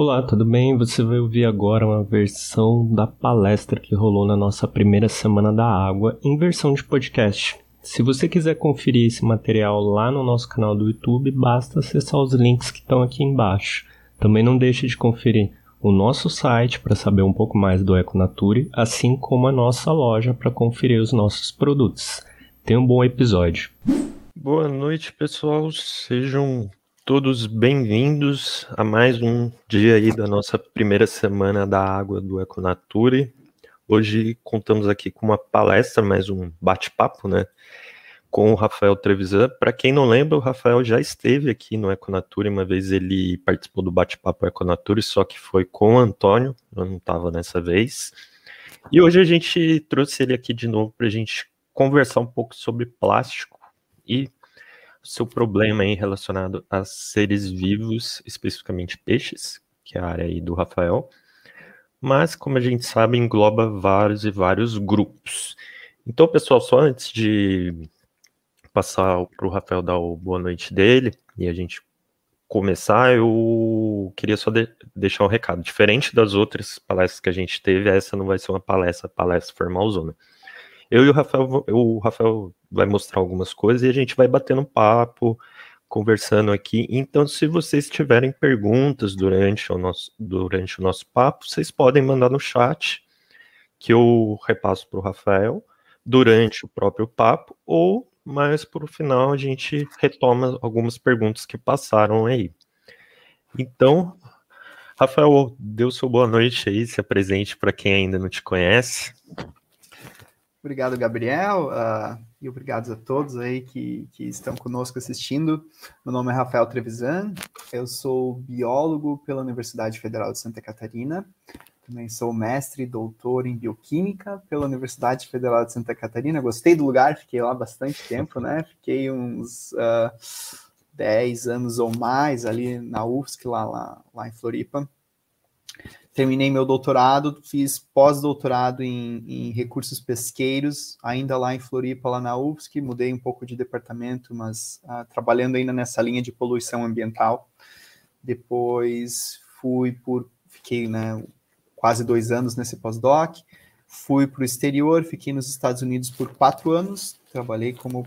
Olá, tudo bem? Você vai ouvir agora uma versão da palestra que rolou na nossa primeira semana da água em versão de podcast. Se você quiser conferir esse material lá no nosso canal do YouTube, basta acessar os links que estão aqui embaixo. Também não deixe de conferir o nosso site para saber um pouco mais do Econature, assim como a nossa loja para conferir os nossos produtos. Tenha um bom episódio. Boa noite, pessoal. Sejam todos bem-vindos a mais um dia aí da nossa primeira semana da água do Econature. Hoje contamos aqui com uma palestra, mais um bate-papo, né? Com o Rafael Trevisan. Para quem não lembra, o Rafael já esteve aqui no Econature, uma vez ele participou do bate-papo Econature, só que foi com o Antônio, eu não estava nessa vez. E hoje a gente trouxe ele aqui de novo para a gente conversar um pouco sobre plástico e seu problema aí relacionado a seres vivos, especificamente peixes, que é a área aí do Rafael. Mas, como a gente sabe, engloba vários e vários grupos. Então, pessoal, só antes de passar para o Rafael dar o boa noite dele e a gente começar, eu queria só de deixar um recado. Diferente das outras palestras que a gente teve, essa não vai ser uma palestra, palestra formalzona. Eu e o Rafael, o Rafael vai mostrar algumas coisas e a gente vai batendo papo, conversando aqui. Então, se vocês tiverem perguntas durante o nosso, durante o nosso papo, vocês podem mandar no chat, que eu repasso para o Rafael, durante o próprio papo, ou mais para o final a gente retoma algumas perguntas que passaram aí. Então, Rafael, dê sua boa noite aí, se apresente para quem ainda não te conhece. Obrigado, Gabriel, uh, e obrigado a todos aí que, que estão conosco assistindo. Meu nome é Rafael Trevisan, eu sou biólogo pela Universidade Federal de Santa Catarina, também sou mestre e doutor em bioquímica pela Universidade Federal de Santa Catarina. Gostei do lugar, fiquei lá bastante tempo, né? Fiquei uns uh, ah, 10 anos ou mais ali na UFSC, lá, lá, lá em Floripa terminei meu doutorado, fiz pós-doutorado em, em, recursos pesqueiros, ainda lá em Floripa, lá na UFSC, mudei um pouco de departamento, mas uh, trabalhando ainda nessa linha de poluição ambiental. Depois fui por, fiquei né, quase dois anos nesse pós-doc, fui para o exterior, fiquei nos Estados Unidos por quatro anos, trabalhei como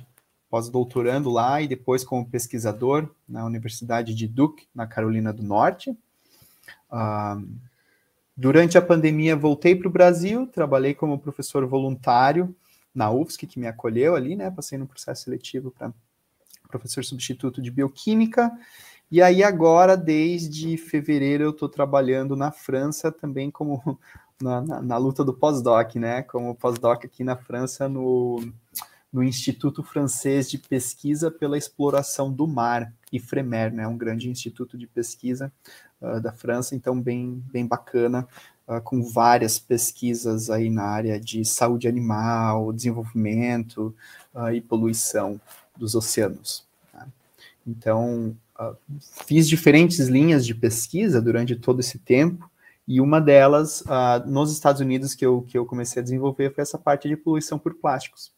pós-doutorando lá e depois como pesquisador na Universidade de Duke, na Carolina do Norte. Uh, Durante a pandemia, voltei para o Brasil, trabalhei como professor voluntário na UFSC, que me acolheu ali, né? Passei no processo seletivo para professor substituto de bioquímica. E aí, agora, desde fevereiro, eu estou trabalhando na França também como na, na, na luta do pós-doc, né? Como pós-doc aqui na França, no, no Instituto Francês de Pesquisa pela Exploração do Mar, IFREMER, né? Um grande instituto de pesquisa uh, da França, então bem, bem bacana, uh, com várias pesquisas aí na área de saúde animal, desenvolvimento uh, e poluição dos oceanos. Tá? Então, fiz diferentes linhas de pesquisa durante todo esse tempo, e uma delas, nos Estados Unidos, que eu, que eu comecei a desenvolver, foi essa parte de poluição por plásticos.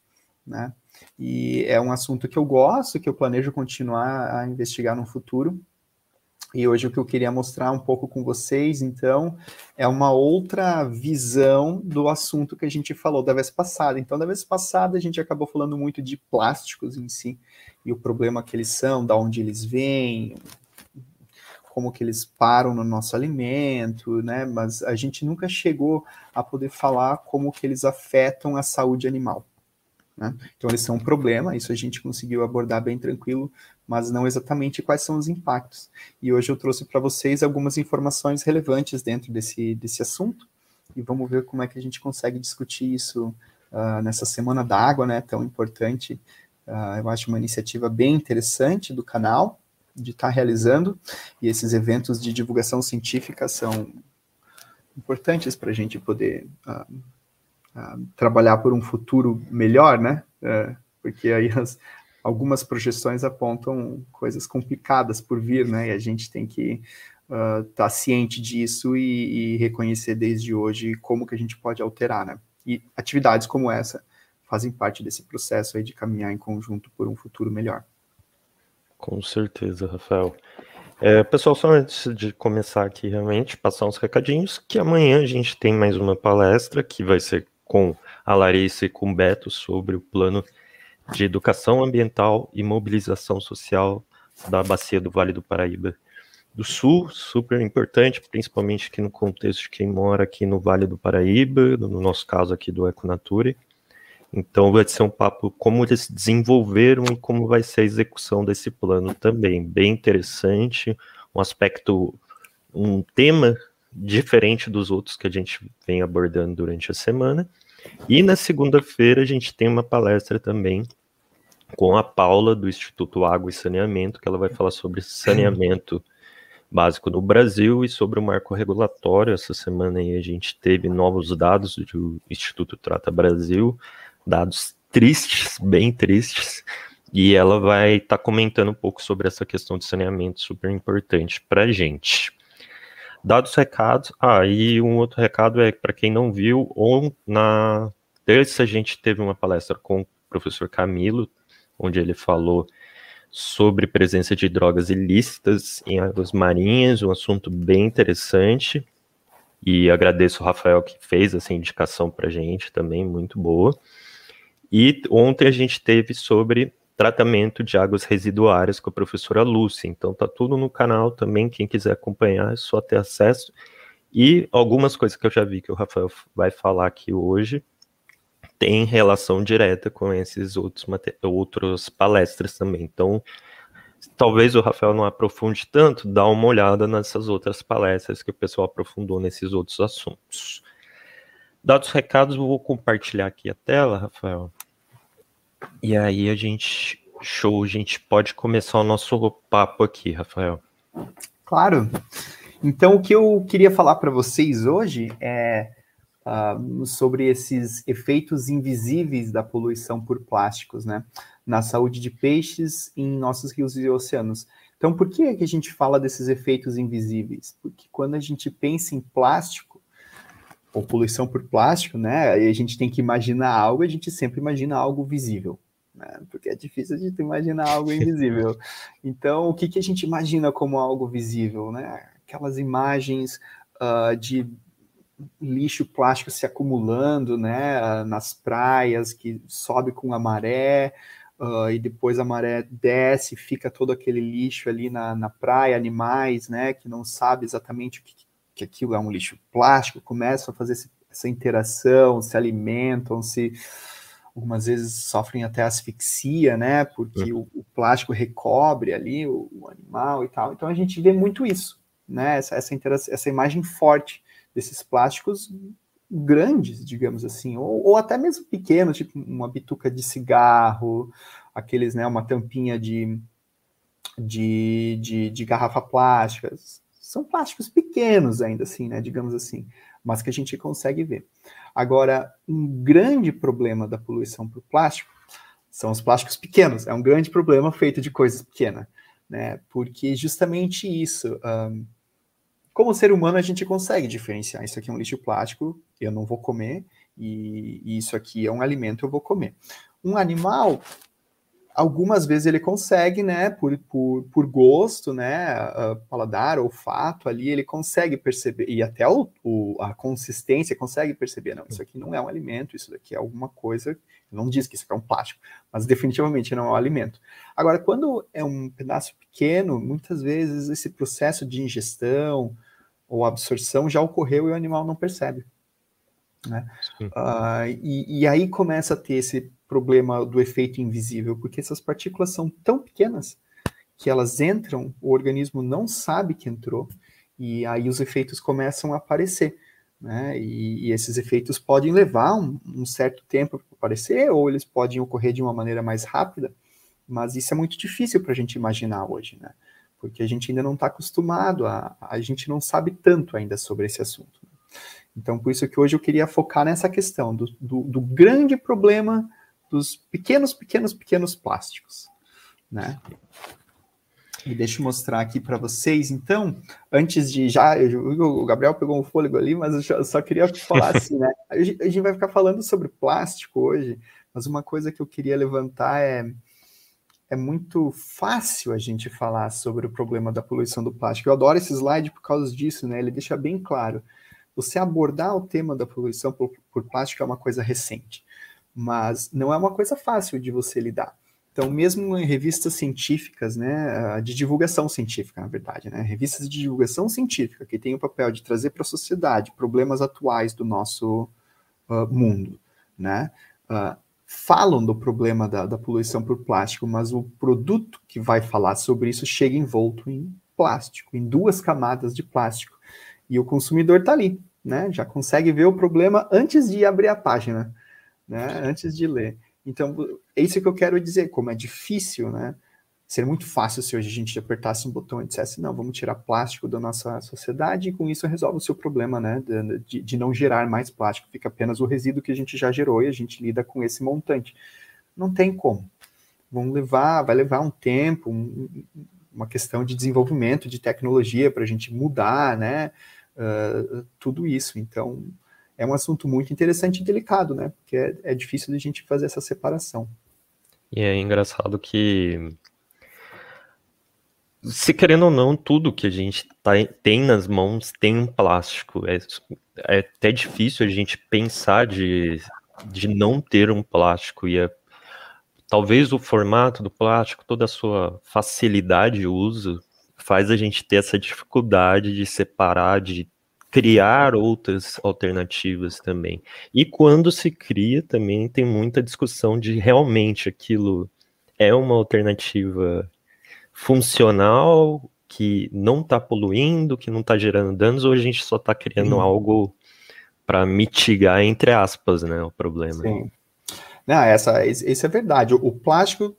Né? E é um assunto que eu gosto, que eu planejo continuar a investigar no futuro. E hoje o que eu queria mostrar um pouco com vocês, então, é uma outra visão do assunto que a gente falou da vez passada. Então, da vez passada a gente acabou falando muito de plásticos em si e o problema que eles são, da onde eles vêm, como que eles param no nosso alimento, né? Mas a gente nunca chegou a poder falar como que eles afetam a saúde animal. Né? Então, eles são um problema, isso a gente conseguiu abordar bem tranquilo, mas não exatamente quais são os impactos. E hoje eu trouxe para vocês algumas informações relevantes dentro desse, desse assunto, e vamos ver como é que a gente consegue discutir isso uh, nessa Semana da Água, né, tão importante. Uh, eu acho uma iniciativa bem interessante do canal, de estar tá realizando, e esses eventos de divulgação científica são importantes para a gente poder uh, trabalhar por um futuro melhor, né? É, porque aí as, algumas projeções apontam coisas complicadas por vir, né? E a gente tem que estar uh, tá ciente disso e, e, reconhecer desde hoje como que a gente pode alterar, né? E atividades como essa fazem parte desse processo aí de caminhar em conjunto por um futuro melhor. Com certeza, Rafael. É, pessoal, só antes de começar aqui, realmente, passar uns recadinhos, que amanhã a gente tem mais uma palestra que vai ser com a Larissa e com o Beto sobre o plano de educação ambiental e mobilização social da bacia do Vale do Paraíba do Sul, super importante, principalmente aqui no contexto de quem mora aqui no Vale do Paraíba, no nosso caso aqui do Econature. Então vai ser um papo como eles desenvolveram e como vai ser a execução desse plano também, bem interessante, um aspecto, um tema diferente dos outros que a gente vem abordando durante a semana. E na segunda-feira a gente tem uma palestra também com a Paula do Instituto Água e Saneamento, que ela vai falar sobre saneamento básico no Brasil e sobre o marco regulatório. Essa semana aí a gente teve novos dados do Instituto Trata Brasil, dados tristes, bem tristes, e ela vai estar tá comentando um pouco sobre essa questão de saneamento super importante para a gente. Dados os recados, ah, e um outro recado é para quem não viu, ou na terça a gente teve uma palestra com o professor Camilo, onde ele falou sobre presença de drogas ilícitas em águas marinhas, um assunto bem interessante. E agradeço o Rafael que fez essa indicação para gente também, muito boa. E ontem a gente teve sobre tratamento de águas residuárias com a professora Lúcia. Então tá tudo no canal também, quem quiser acompanhar é só ter acesso. E algumas coisas que eu já vi que o Rafael vai falar aqui hoje, tem relação direta com esses outros outros palestras também. Então, talvez o Rafael não aprofunde tanto, dá uma olhada nessas outras palestras que o pessoal aprofundou nesses outros assuntos. Dados os recados, vou compartilhar aqui a tela, Rafael. E aí a gente, show, a gente pode começar o nosso papo aqui, Rafael. Claro. Então, o que eu queria falar para vocês hoje é uh, sobre esses efeitos invisíveis da poluição por plásticos, né? Na saúde de peixes em nossos rios e oceanos. Então, por que, é que a gente fala desses efeitos invisíveis? Porque quando a gente pensa em plástico, ou poluição por plástico, né? Aí a gente tem que imaginar algo, a gente sempre imagina algo visível, né? Porque é difícil a gente imaginar algo invisível. Então, o que, que a gente imagina como algo visível, né? Aquelas imagens uh, de lixo plástico se acumulando, né, nas praias, que sobe com a maré, uh, e depois a maré desce, fica todo aquele lixo ali na, na praia, animais, né, que não sabe exatamente o que, que aquilo é um lixo plástico, começam a fazer esse, essa interação, se alimentam, se algumas vezes sofrem até asfixia, né, porque uhum. o, o, plástico recobre ali o, o, animal e tal. Então a gente vê muito isso, né, essa, essa, essa imagem forte desses plásticos grandes, digamos assim, ou, ou, até mesmo pequenos, tipo uma bituca de cigarro, aqueles, né, uma tampinha de, de, de, de garrafa plástica. São plásticos pequenos ainda assim, né, digamos assim, mas que a gente consegue ver. Agora, um grande problema da poluição por plástico são os plásticos pequenos. É um grande problema feito de coisas pequenas, né? Porque justamente isso, um, como ser humano, a gente consegue diferenciar. Isso aqui é um lixo plástico, eu não vou comer, e, e isso aqui é um alimento, eu vou comer. Um animal, algumas vezes ele consegue, né, por, por, por gosto, né, uh, paladar, olfato ali, ele consegue perceber, e até o, o, a consistência consegue perceber, não, isso aqui não é um alimento, isso daqui é alguma coisa, não diz que isso aqui é um plástico, mas definitivamente não é um alimento. Agora, quando é um pedaço pequeno, muitas vezes esse processo de ingestão ou absorção já ocorreu e o animal não percebe. Né? Uh, e, e, aí começa a ter esse problema do efeito invisível, porque essas partículas são tão pequenas que elas entram, o organismo não sabe que entrou, e aí os efeitos começam a aparecer. Né? E, e esses efeitos podem levar um, um certo tempo para aparecer, ou eles podem ocorrer de uma maneira mais rápida, mas isso é muito difícil para a gente imaginar hoje. Né? porque a gente ainda não está acostumado, a, a gente não sabe tanto ainda sobre esse assunto. Então, por isso que hoje eu queria focar nessa questão do, do, do grande problema dos pequenos, pequenos, pequenos plásticos, né? E deixa eu mostrar aqui para vocês, então, antes de já, eu, o Gabriel pegou um fôlego ali, mas eu só queria falar assim, né? A gente vai ficar falando sobre plástico hoje, mas uma coisa que eu queria levantar é é muito fácil a gente falar sobre o problema da poluição do plástico. Eu adoro esse slide por causa disso, né? Ele deixa bem claro. Você abordar o tema da poluição por, por plástico é uma coisa recente, mas não é uma coisa fácil de você lidar. Então, mesmo em revistas científicas, né, de divulgação científica, na verdade, né, revistas de divulgação científica, que tem o papel de trazer para a sociedade problemas atuais do nosso uh, mundo, né, uh, falam do problema da, da, poluição por plástico, mas o produto que vai falar sobre isso chega envolto em plástico, em duas camadas de plástico. E o consumidor está ali, né, já consegue ver o problema antes de abrir a página, né, antes de ler. Então, é isso que eu quero dizer, como é difícil, né? Seria muito fácil se hoje a gente apertasse um botão e dissesse, não, vamos tirar plástico da nossa sociedade e com isso resolve o seu problema, né? De, de não gerar mais plástico, fica apenas o resíduo que a gente já gerou e a gente lida com esse montante. Não tem como. Vão levar, vai levar um tempo, um, uma questão de desenvolvimento de tecnologia para a gente mudar, né? Uh, tudo isso. Então, é um assunto muito interessante e delicado, né? Porque é, é difícil de a gente fazer essa separação. E é engraçado que, se querendo ou não, tudo que a gente tá, tem nas mãos tem um plástico. É, é até difícil a gente pensar de, de não ter um plástico. E é, talvez o formato do plástico, toda a sua facilidade de uso, faz a gente ter essa dificuldade de separar, de criar outras alternativas também. E quando se cria, também tem muita discussão de realmente aquilo é uma alternativa funcional, que não está poluindo, que não está gerando danos, ou a gente só está criando algo para mitigar, entre aspas, né, o problema. Sim. Não, essa, isso é verdade. O plástico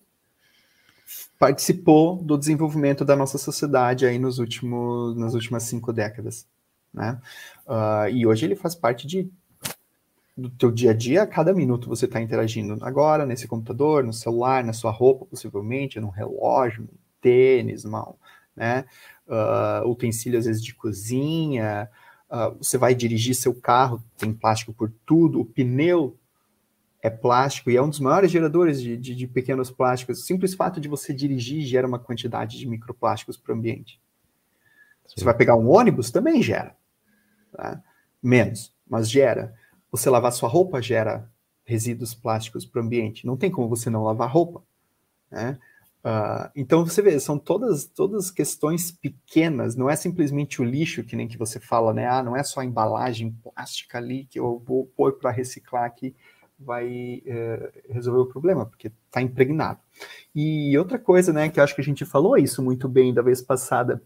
participou do desenvolvimento da nossa sociedade aí nos últimos, nas últimas cinco décadas né? Uh, e hoje ele faz parte de do teu dia a dia, a cada minuto você está interagindo agora nesse computador, no celular, na sua roupa, possivelmente, num relógio, tênis, mal, né? Uh, utensílios às vezes de cozinha, uh, você vai dirigir seu carro, tem plástico por tudo, o pneu é plástico e é um dos maiores geradores de, de, de pequenos plásticos. O simples fato de você dirigir gera uma quantidade de microplásticos para o ambiente. Sim. Você vai pegar um ônibus, também gera. Tá? Menos, mas gera. Você lavar sua roupa gera resíduos plásticos para o ambiente. Não tem como você não lavar roupa. Né? Uh, então você vê, são todas todas questões pequenas, não é simplesmente o lixo que nem que você fala, né? Ah, não é só a embalagem plástica ali que eu vou pôr para reciclar que vai uh, resolver o problema, porque está impregnado. E outra coisa, né, que eu acho que a gente falou isso muito bem da vez passada,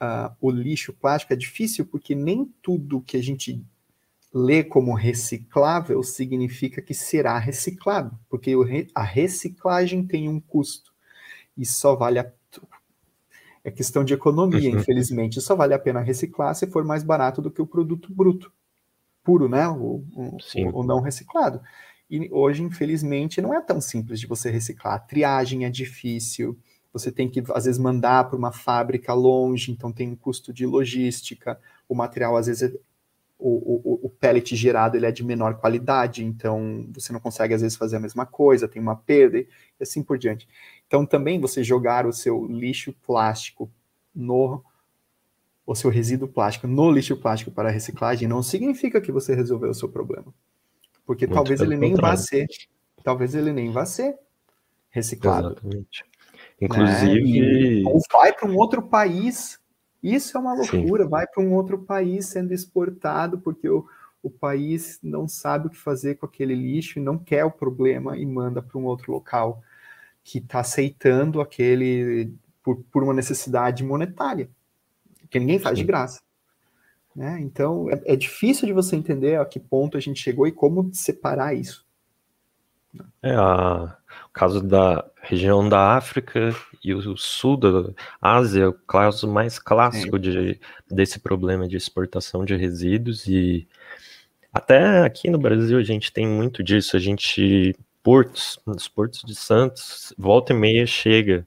uh, o lixo plástico é difícil porque nem tudo que a gente lê como reciclável significa que será reciclado, porque a reciclagem tem um custo e só vale a é questão de economia, uhum. infelizmente. Só vale a pena reciclar se for mais barato do que o produto bruto, puro, né? O, o, o, não reciclado. E hoje, infelizmente, não é tão simples de você reciclar. A triagem é difícil, você tem que, às vezes, mandar para uma fábrica longe, então tem um custo de logística, o material, às vezes, o, o, o pellet gerado ele é de menor qualidade, então você não consegue, às vezes, fazer a mesma coisa, tem uma perda, e assim por diante. Então, também você jogar o seu lixo plástico no o seu resíduo plástico no lixo plástico para reciclagem não significa que você resolveu o seu problema. Porque Muito talvez ele nem vá ser, talvez ele nem vá ser reciclado. Exatamente. Inclusive. Né? Ou vai para um outro país. Isso é uma loucura. Sim. Vai para um outro país sendo exportado, porque o, o país não sabe o que fazer com aquele lixo e não quer o problema e manda para um outro local que está aceitando aquele por, por uma necessidade monetária, que ninguém faz de graça. Né? Então é, é, difícil de você entender a que ponto a gente chegou e como separar isso. É a, o caso da região da África e o sul da Ásia, o caso mais clássico de, desse problema de exportação de resíduos e até aqui no Brasil a gente tem muito disso, a gente portos, nos portos de Santos, volta e meia chega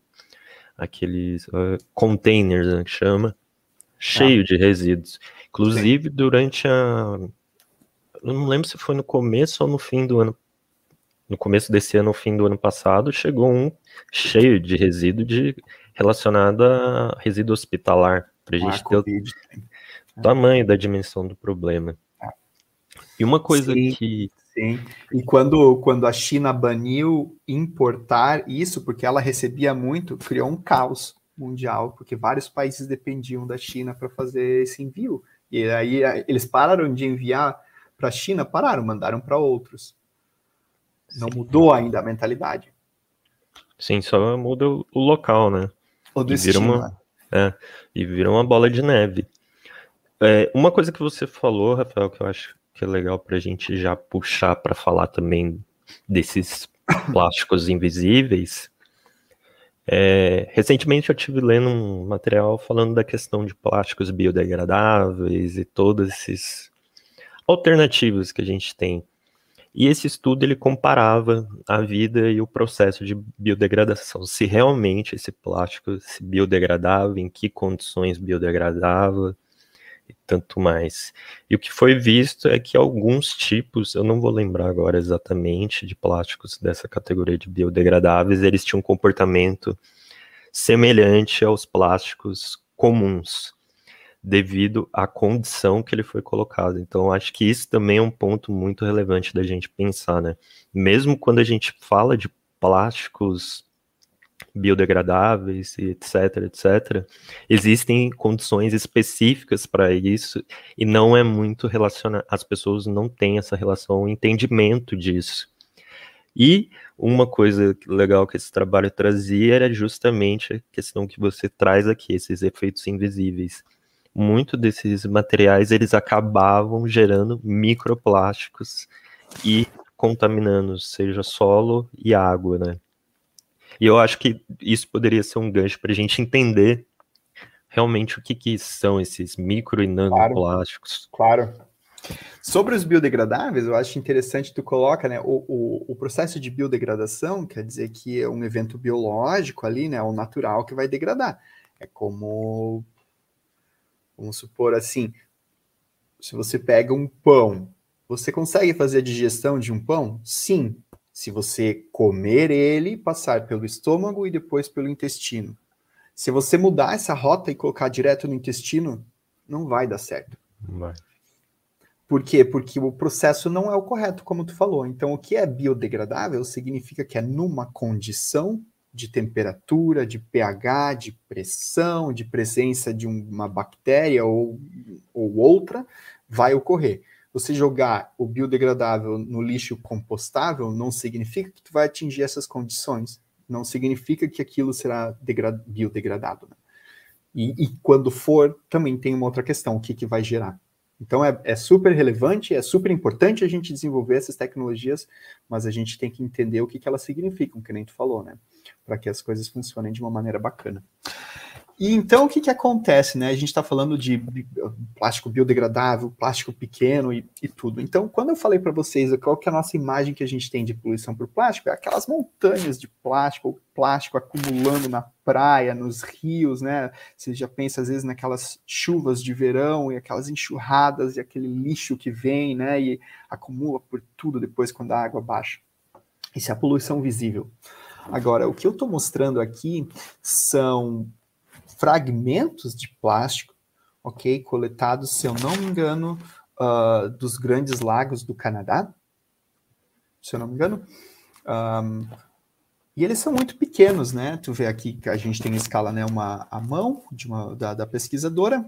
aqueles uh, containers, né, que chama, cheio ah. de resíduos. Inclusive Sim. durante a eu não lembro se foi no começo ou no fim do ano no começo desse ano, no fim do ano passado, chegou um cheio de resíduo de, relacionado a resíduo hospitalar, para a gente ter COVID. o tamanho da dimensão do problema. É. E uma coisa Sim. que Sim. E quando, quando a China baniu importar isso, porque ela recebia muito, criou um caos mundial, porque vários países dependiam da China para fazer esse envio. E aí eles pararam de enviar para a China, pararam, mandaram para outros. Não mudou ainda a mentalidade. Sim, só muda o local, né? O destino. E vira uma, né? é, e vira uma bola de neve. É, uma coisa que você falou, Rafael, que eu acho que é legal para a gente já puxar para falar também desses plásticos invisíveis. É, recentemente eu tive lendo um material falando da questão de plásticos biodegradáveis e todos esses alternativos que a gente tem. E esse estudo ele comparava a vida e o processo de biodegradação, se realmente esse plástico se biodegradava, em que condições biodegradava, tanto mais. E o que foi visto é que alguns tipos, eu não vou lembrar agora exatamente, de plásticos dessa categoria de biodegradáveis, eles tinham um comportamento semelhante aos plásticos comuns, devido à condição que ele foi colocado. Então, acho que isso também é um ponto muito relevante da gente pensar, né? Mesmo quando a gente fala de plásticos biodegradáveis, etc, etc. Existem condições específicas para isso e não é muito relacionado, as pessoas não têm essa relação, entendimento disso. E uma coisa legal que esse trabalho trazia era justamente a questão que você traz aqui, esses efeitos invisíveis. Muito desses materiais eles acabavam gerando microplásticos e contaminando, seja solo e água, né? E eu acho que isso poderia ser um gancho para a gente entender realmente o que, que são esses micro e nanoplásticos. Claro. claro. Sobre os biodegradáveis, eu acho interessante tu coloca, né, o, o, o, processo de biodegradação quer dizer que é um evento biológico ali, né, o natural que vai degradar. É como, vamos supor assim, se você pega um pão, você consegue fazer a digestão de um pão? Sim, se você comer ele, passar pelo estômago e depois pelo intestino. Se você mudar essa rota e colocar direto no intestino, não vai dar certo. Não vai. Por quê? Porque o processo não é o correto, como tu falou. Então, o que é biodegradável significa que é numa condição de temperatura, de pH, de pressão, de presença de uma bactéria ou, ou outra, vai ocorrer você jogar o biodegradável no lixo compostável não significa que tu vai atingir essas condições. Não significa que aquilo será biodegradado. Né? E, e, quando for, também tem uma outra questão, o que, que vai gerar. Então é, é, super relevante, é super importante a gente desenvolver essas tecnologias, mas a gente tem que entender o que, que elas significam, que nem tu falou, né? Para que as coisas funcionem de uma maneira bacana. E então o que, que acontece, né? A gente está falando de plástico biodegradável, plástico pequeno e, e tudo. Então, quando eu falei para vocês qual que é a nossa imagem que a gente tem de poluição por plástico, é aquelas montanhas de plástico, plástico acumulando na praia, nos rios, né? Você já pensa às vezes naquelas chuvas de verão e aquelas enxurradas e aquele lixo que vem, né? E acumula por tudo depois quando a água baixa. Isso é a poluição visível. Agora, o que eu estou mostrando aqui são fragmentos de plástico, ok, coletados, se eu não me engano, uh, dos grandes lagos do Canadá, se eu não me engano. Um, e eles são muito pequenos, né? Tu vê aqui que a gente tem a escala, né? Uma a mão de uma, da, da pesquisadora,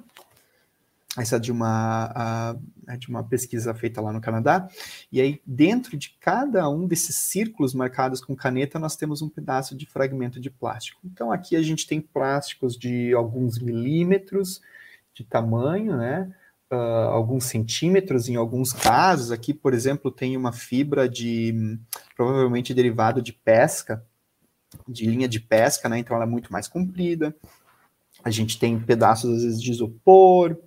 essa de uma, uh, de uma pesquisa feita lá no Canadá. E aí, dentro de cada um desses círculos marcados com caneta, nós temos um pedaço de fragmento de plástico. Então, aqui a gente tem plásticos de alguns milímetros de tamanho, né? Uh, alguns centímetros em alguns casos. Aqui, por exemplo, tem uma fibra de provavelmente derivado de pesca, de linha de pesca, né? Então ela é muito mais comprida. A gente tem pedaços, às vezes, de isopor,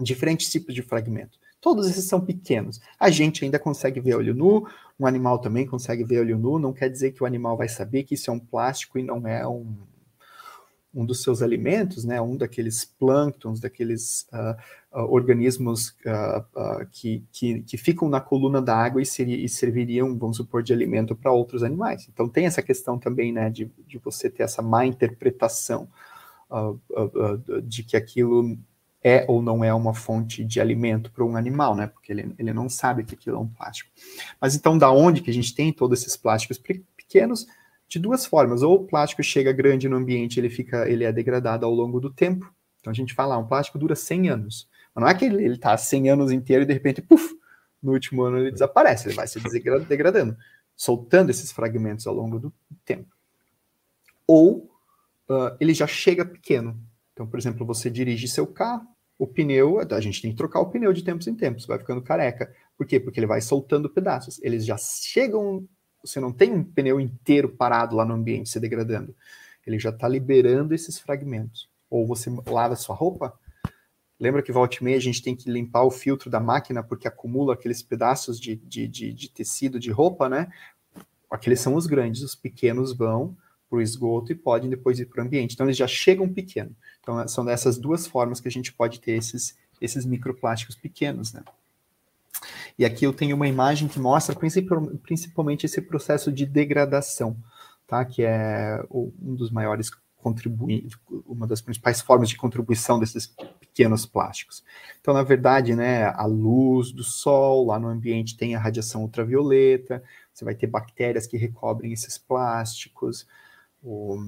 diferentes tipos de fragmento. Todos esses são pequenos. A gente ainda consegue ver olho nu, um animal também consegue ver olho nu, não quer dizer que o animal vai saber que isso é um plástico e não é um, um dos seus alimentos, né, um daqueles plânctons, daqueles uh, uh, organismos uh, que, que, que, ficam na coluna da água e, seria, e serviriam, vamos supor, de alimento para outros animais. Então tem essa questão também né, de, de você ter essa má interpretação de que aquilo é ou não é uma fonte de alimento para um animal, né? Porque ele, ele não sabe que aquilo é um plástico. Mas então, da onde que a gente tem todos esses plásticos pequenos? de duas formas. Ou o plástico chega grande no ambiente, ele fica, ele é degradado ao longo do tempo. Então a gente fala, ah, um plástico dura 100 anos. Mas não é que ele está 100 anos inteiro e de repente, puf, no último ano ele desaparece, ele vai se degradando, soltando esses fragmentos ao longo do tempo. Ou uh, ele já chega pequeno. Então, por exemplo, você dirige seu carro, o pneu, a gente tem que trocar o pneu de tempos em tempos, vai ficando careca. Por quê? Porque ele vai soltando pedaços. Eles já chegam você não tem um pneu inteiro parado lá no ambiente se degradando. Ele já está liberando esses fragmentos. Ou você lava sua roupa, lembra que volta e meia a gente tem que limpar o filtro da máquina porque acumula aqueles pedaços de, de, de, de tecido de roupa, né? Aqueles são os grandes, os pequenos vão para o esgoto e podem depois ir para o ambiente. Então eles já chegam pequeno. Então são dessas duas formas que a gente pode ter esses, esses microplásticos pequenos, né? E aqui eu tenho uma imagem que mostra principalmente esse processo de degradação, tá? Que é um dos maiores contribuintes, uma das principais formas de contribuição desses pequenos plásticos. Então, na verdade, né, a luz do sol lá no ambiente tem a radiação ultravioleta, você vai ter bactérias que recobrem esses plásticos, o,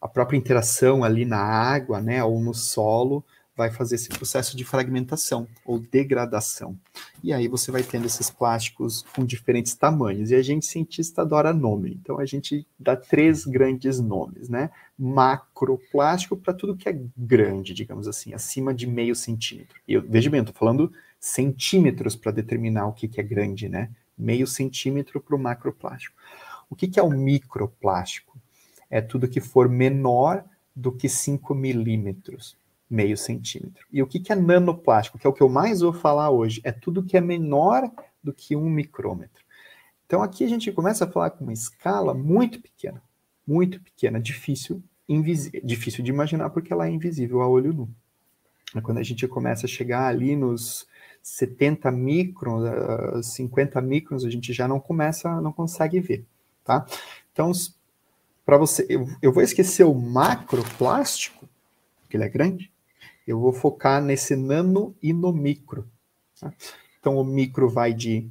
a própria interação ali na água, né, ou no solo, vai fazer esse processo de fragmentação ou degradação. E aí você vai tendo esses plásticos com diferentes tamanhos. E a gente cientista adora nome. Então a gente dá três grandes nomes, né? Macroplástico para tudo que é grande, digamos assim, acima de meio centímetro. E eu, veja bem, eu estou falando centímetros para determinar o que, que é grande, né? Meio centímetro para o macroplástico. O que, que é o microplástico? É tudo que for menor do que 5 milímetros meio centímetro. E o que, que é nanoplástico, que é o que eu mais vou falar hoje? É tudo que é menor do que um micrômetro. Então aqui a gente começa a falar com uma escala muito pequena, muito pequena, difícil, difícil de imaginar porque ela é invisível a olho nu. Quando a gente começa a chegar ali nos 70 microns, 50 microns, a gente já não começa, não consegue ver, tá? Então, para você, eu, eu vou esquecer o macroplástico, que ele é grande, eu vou focar nesse nano e no micro. Tá? Então, o micro vai de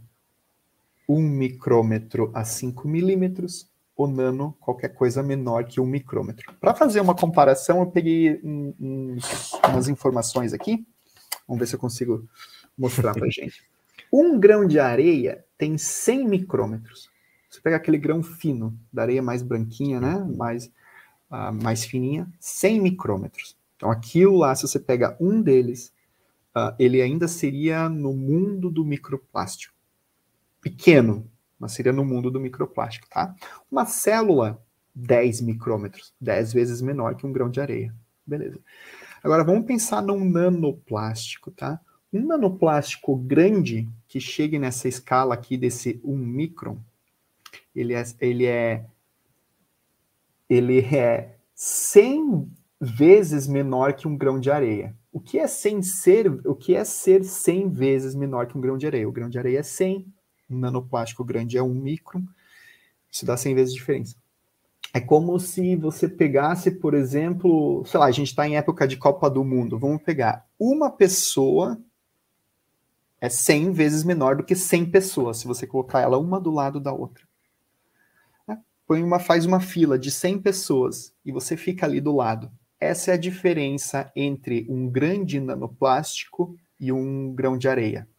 1 micrômetro a 5 milímetros, o nano, qualquer coisa menor que 1 micrômetro. Para fazer uma comparação, eu peguei uns, umas informações aqui. Vamos ver se eu consigo mostrar para gente. Um grão de areia tem 100 micrômetros. Você pega aquele grão fino, da areia mais branquinha, né? mais, uh, mais fininha, 100 micrômetros. Então, aquilo lá, se você pega um deles, uh, ele ainda seria no mundo do microplástico. Pequeno, mas seria no mundo do microplástico, tá? Uma célula, 10 micrômetros, 10 vezes menor que um grão de areia. Beleza. Agora, vamos pensar num nanoplástico, tá? Um nanoplástico grande, que chegue nessa escala aqui desse 1 micron, ele é, ele é, ele é 100 vezes menor que um grão de areia. O que é sem ser, o que é ser 100 vezes menor que um grão de areia? O grão de areia é 100, um nanoplástico grande é 1 micron, isso dá 100 vezes de diferença. É como se você pegasse, por exemplo, sei lá, a gente está em época de Copa do Mundo, vamos pegar uma pessoa é 100 vezes menor do que 100 pessoas, se você colocar ela uma do lado da outra. Põe uma, faz uma fila de 100 pessoas e você fica ali do lado. Essa é a diferença entre um grande nanoplástico e um grão de areia.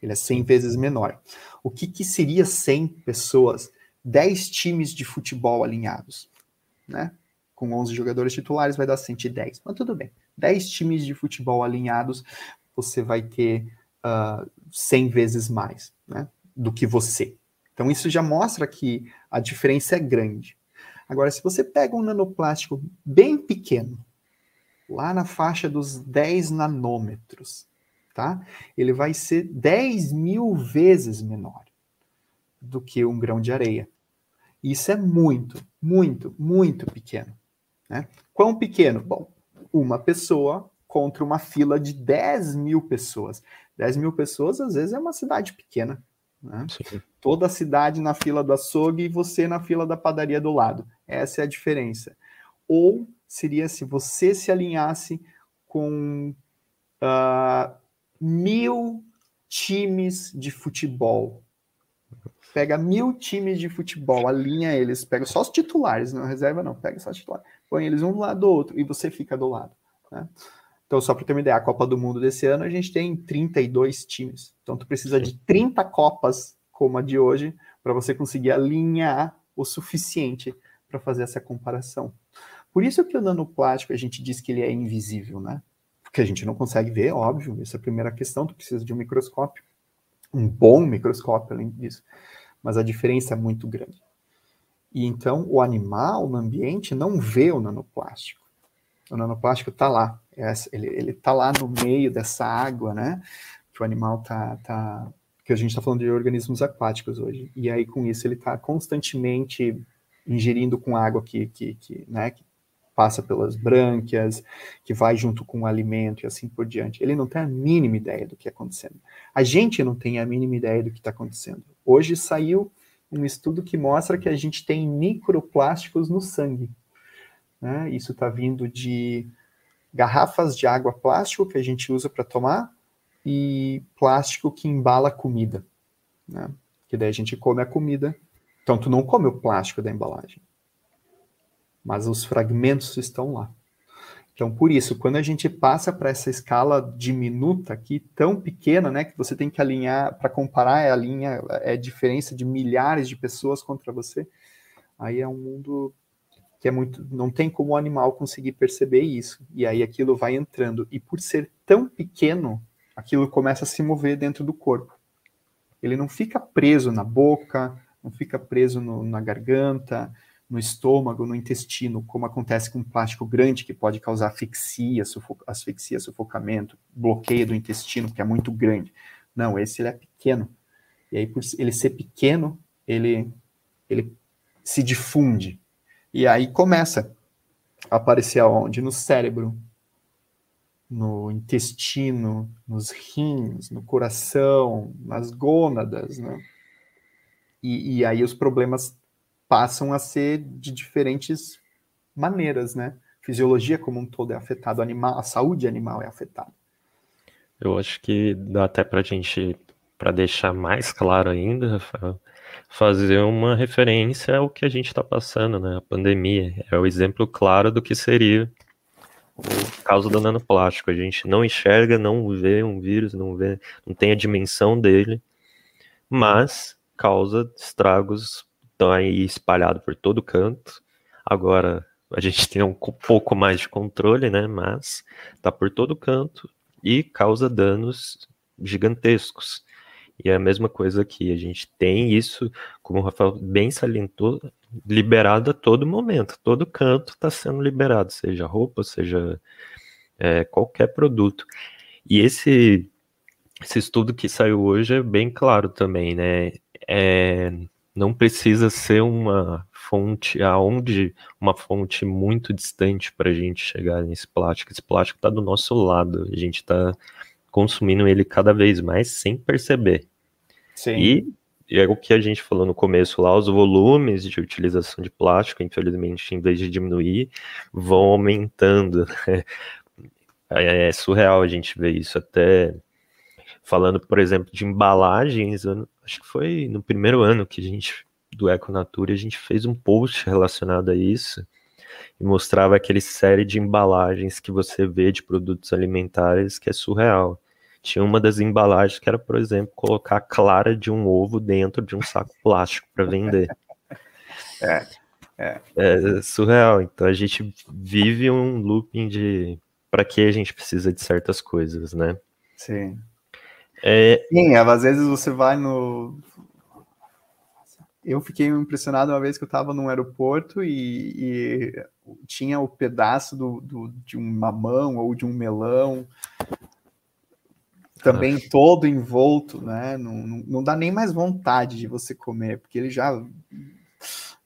Ele é 100 vezes menor. O que, que seria 100 pessoas? 10 times de futebol alinhados, né? Com 11 jogadores titulares vai dar 110. Mas tudo bem. 10 times de futebol alinhados, você vai ter uh, ah, 100 vezes mais né, do que você. Então, isso já mostra que a diferença é grande. Agora, se você pega um nanoplástico bem pequeno, lá na faixa dos 10 nanômetros, tá? Ele vai ser 10 mil vezes menor do que um grão de areia. Isso é muito, muito, muito pequeno. Né? Quão pequeno? Bom, uma pessoa contra uma fila de 10 mil pessoas. 10 mil pessoas, às vezes, é uma cidade pequena. Né? Toda a cidade na fila do açougue e você na fila da padaria do lado. Essa é a diferença. Ou seria se você se alinhasse com uh, mil times de futebol. Pega mil times de futebol, alinha eles, pega só os titulares, não reserva não, pega só os titulares, põe eles um do lado do outro e você fica do lado. Né? Então, só para ter uma ideia, a Copa do Mundo desse ano a gente tem 32 times. Então, tu precisa de 30 Copas como a de hoje para você conseguir alinhar o suficiente para fazer essa comparação. Por isso que o nanoplástico a gente diz que ele é invisível, né? Porque a gente não consegue ver, óbvio, essa é a primeira questão, tu precisa de um microscópio, um bom microscópio além disso, mas a diferença é muito grande. E então o animal no ambiente não vê o nanoplástico. O nanoplástico está lá, ele está lá no meio dessa água, né? Que o animal está. Tá, que a gente está falando de organismos aquáticos hoje. E aí, com isso, ele está constantemente ingerindo com água que, que, que, né, que passa pelas brânquias, que vai junto com o alimento e assim por diante. Ele não tem a mínima ideia do que está acontecendo. A gente não tem a mínima ideia do que está acontecendo. Hoje saiu um estudo que mostra que a gente tem microplásticos no sangue. Né? Isso está vindo de garrafas de água plástico que a gente usa para tomar e plástico que embala comida. Né? Que daí a gente come a comida. Então, tu não come o plástico da embalagem. Mas os fragmentos estão lá. Então, por isso, quando a gente passa para essa escala diminuta aqui, tão pequena, né, que você tem que alinhar, para comparar, é a linha, é a diferença de milhares de pessoas contra você, aí é um mundo que é muito, não tem como o animal conseguir perceber isso. E aí aquilo vai entrando. E por ser tão pequeno, aquilo começa a se mover dentro do corpo. Ele não fica preso na boca, não fica preso no, na garganta, no estômago, no intestino, como acontece com um plástico grande que pode causar asfixia, asfixia, sufocamento, bloqueio do intestino, que é muito grande. Não, esse ele é pequeno. E aí, por ele ser pequeno, ele, ele se difunde. E aí começa a aparecer aonde? No cérebro, no intestino, nos rins, no coração, nas gônadas, né? E, e aí os problemas passam a ser de diferentes maneiras, né? Fisiologia como um todo é afetada, animal, a saúde animal é afetada. Eu acho que dá até para a gente, para deixar mais claro ainda, Rafael, fazer uma referência ao que a gente está passando, né? A pandemia é o exemplo claro do que seria o caso do nanoplástico. A gente não enxerga, não vê um vírus, não vê, não tem a dimensão dele, mas causa estragos estão aí espalhado por todo canto. Agora a gente tem um pouco mais de controle, né? Mas tá por todo canto e causa danos gigantescos. E é a mesma coisa aqui, a gente tem isso, como o Rafael bem salientou, liberado a todo momento, todo canto está sendo liberado, seja roupa, seja é, qualquer produto. E esse, esse estudo que saiu hoje é bem claro também, né? É, não precisa ser uma fonte aonde uma fonte muito distante para a gente chegar nesse plástico. Esse plástico está do nosso lado, a gente está consumindo ele cada vez mais sem perceber. Sim. E é o que a gente falou no começo lá, os volumes de utilização de plástico, infelizmente, em vez de diminuir, vão aumentando. Né? É, é surreal a gente ver isso até falando, por exemplo, de embalagens, acho que foi no primeiro ano que a gente do Econatura, a gente fez um post relacionado a isso e mostrava aquele série de embalagens que você vê de produtos alimentares que é surreal. Tinha uma das embalagens que era, por exemplo, colocar a clara de um ovo dentro de um saco plástico para vender. É, é. é surreal. Então a gente vive um looping de para que a gente precisa de certas coisas, né? Sim. É... Sim, às vezes você vai no. Eu fiquei impressionado uma vez que eu estava num aeroporto e, e tinha o pedaço do, do, de um mamão ou de um melão também todo envolto, né? Não, não, não, dá nem mais vontade de você comer, porque ele já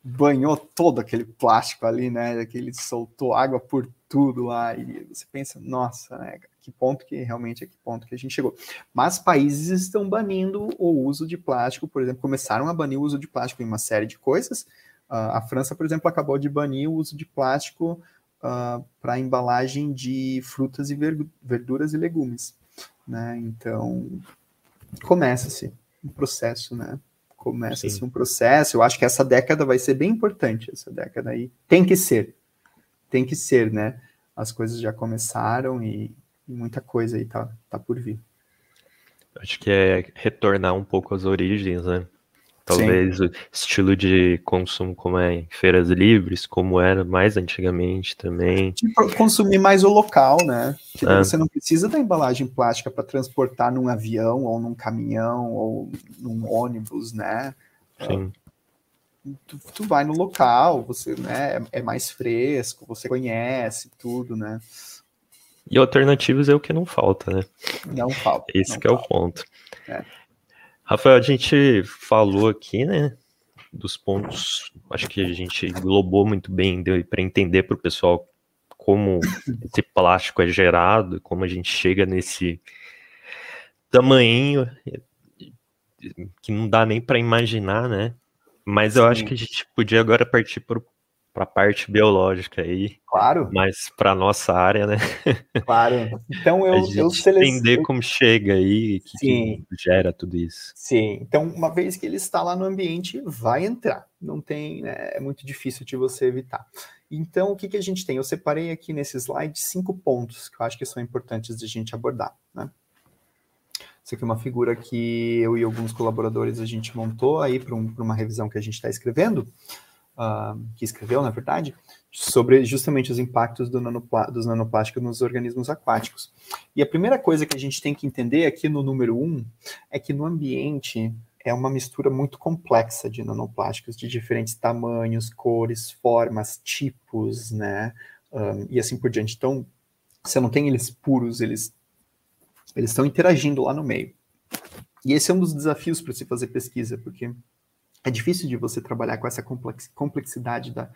banhou todo aquele plástico ali, né? Que ele soltou água por tudo lá. E você pensa, nossa, né? Que ponto que realmente é que ponto que a gente chegou. Mas países estão banindo o uso de plástico, por exemplo, começaram a banir o uso de plástico em uma série de coisas. Uh, a França, por exemplo, acabou de banir o uso de plástico uh, ah, para embalagem de frutas e verduras e legumes, né? Então começa-se um processo, né? Começa-se um processo. Eu acho que essa década vai ser bem importante. Essa década aí tem que ser, tem que ser, né? As coisas já começaram e, e muita coisa aí tá, tá por vir. Acho que é retornar um pouco às origens, né? Talvez Sim. o estilo de consumo como é em feiras livres, como era mais antigamente também. Tipo, consumir mais o local, né? Que é. você não precisa da embalagem plástica para transportar num avião ou num caminhão ou num ônibus, né? Sim. Tu, tu vai no local, você né, é, é mais fresco, você conhece tudo, né? E alternativas é o que não falta, né? Não falta. Esse não que falta. é o ponto. É. Rafael, a gente falou aqui, né, dos pontos, acho que a gente globou muito bem para entender para o pessoal como esse plástico é gerado, como a gente chega nesse tamanho que não dá nem para imaginar, né? Mas eu Sim. acho que a gente podia agora partir para para a parte biológica aí. Claro. Mas para nossa área, né? Claro. Então eu, eu entender como chega aí, que, que, gera tudo isso. Sim. Então uma vez que ele está lá no ambiente, vai entrar. Não tem, né, é muito difícil de você evitar. Então o que que a gente tem? Eu separei aqui nesse slide cinco pontos que eu acho que são importantes de a gente abordar, né? Isso aqui é uma figura que eu e alguns colaboradores a gente montou aí para um, uma revisão que a gente está escrevendo uh, que escreveu, na verdade, sobre justamente os impactos do dos nanoplásticos nos organismos aquáticos. E a primeira coisa que a gente tem que entender aqui no número um é que no ambiente é uma mistura muito complexa de nanoplásticos de diferentes tamanhos, cores, formas, tipos, né? Um, e assim por diante. Então, você não tem eles puros, eles eles estão interagindo lá no meio. E esse é um dos desafios para se fazer pesquisa, porque é difícil de você trabalhar com essa complexidade da,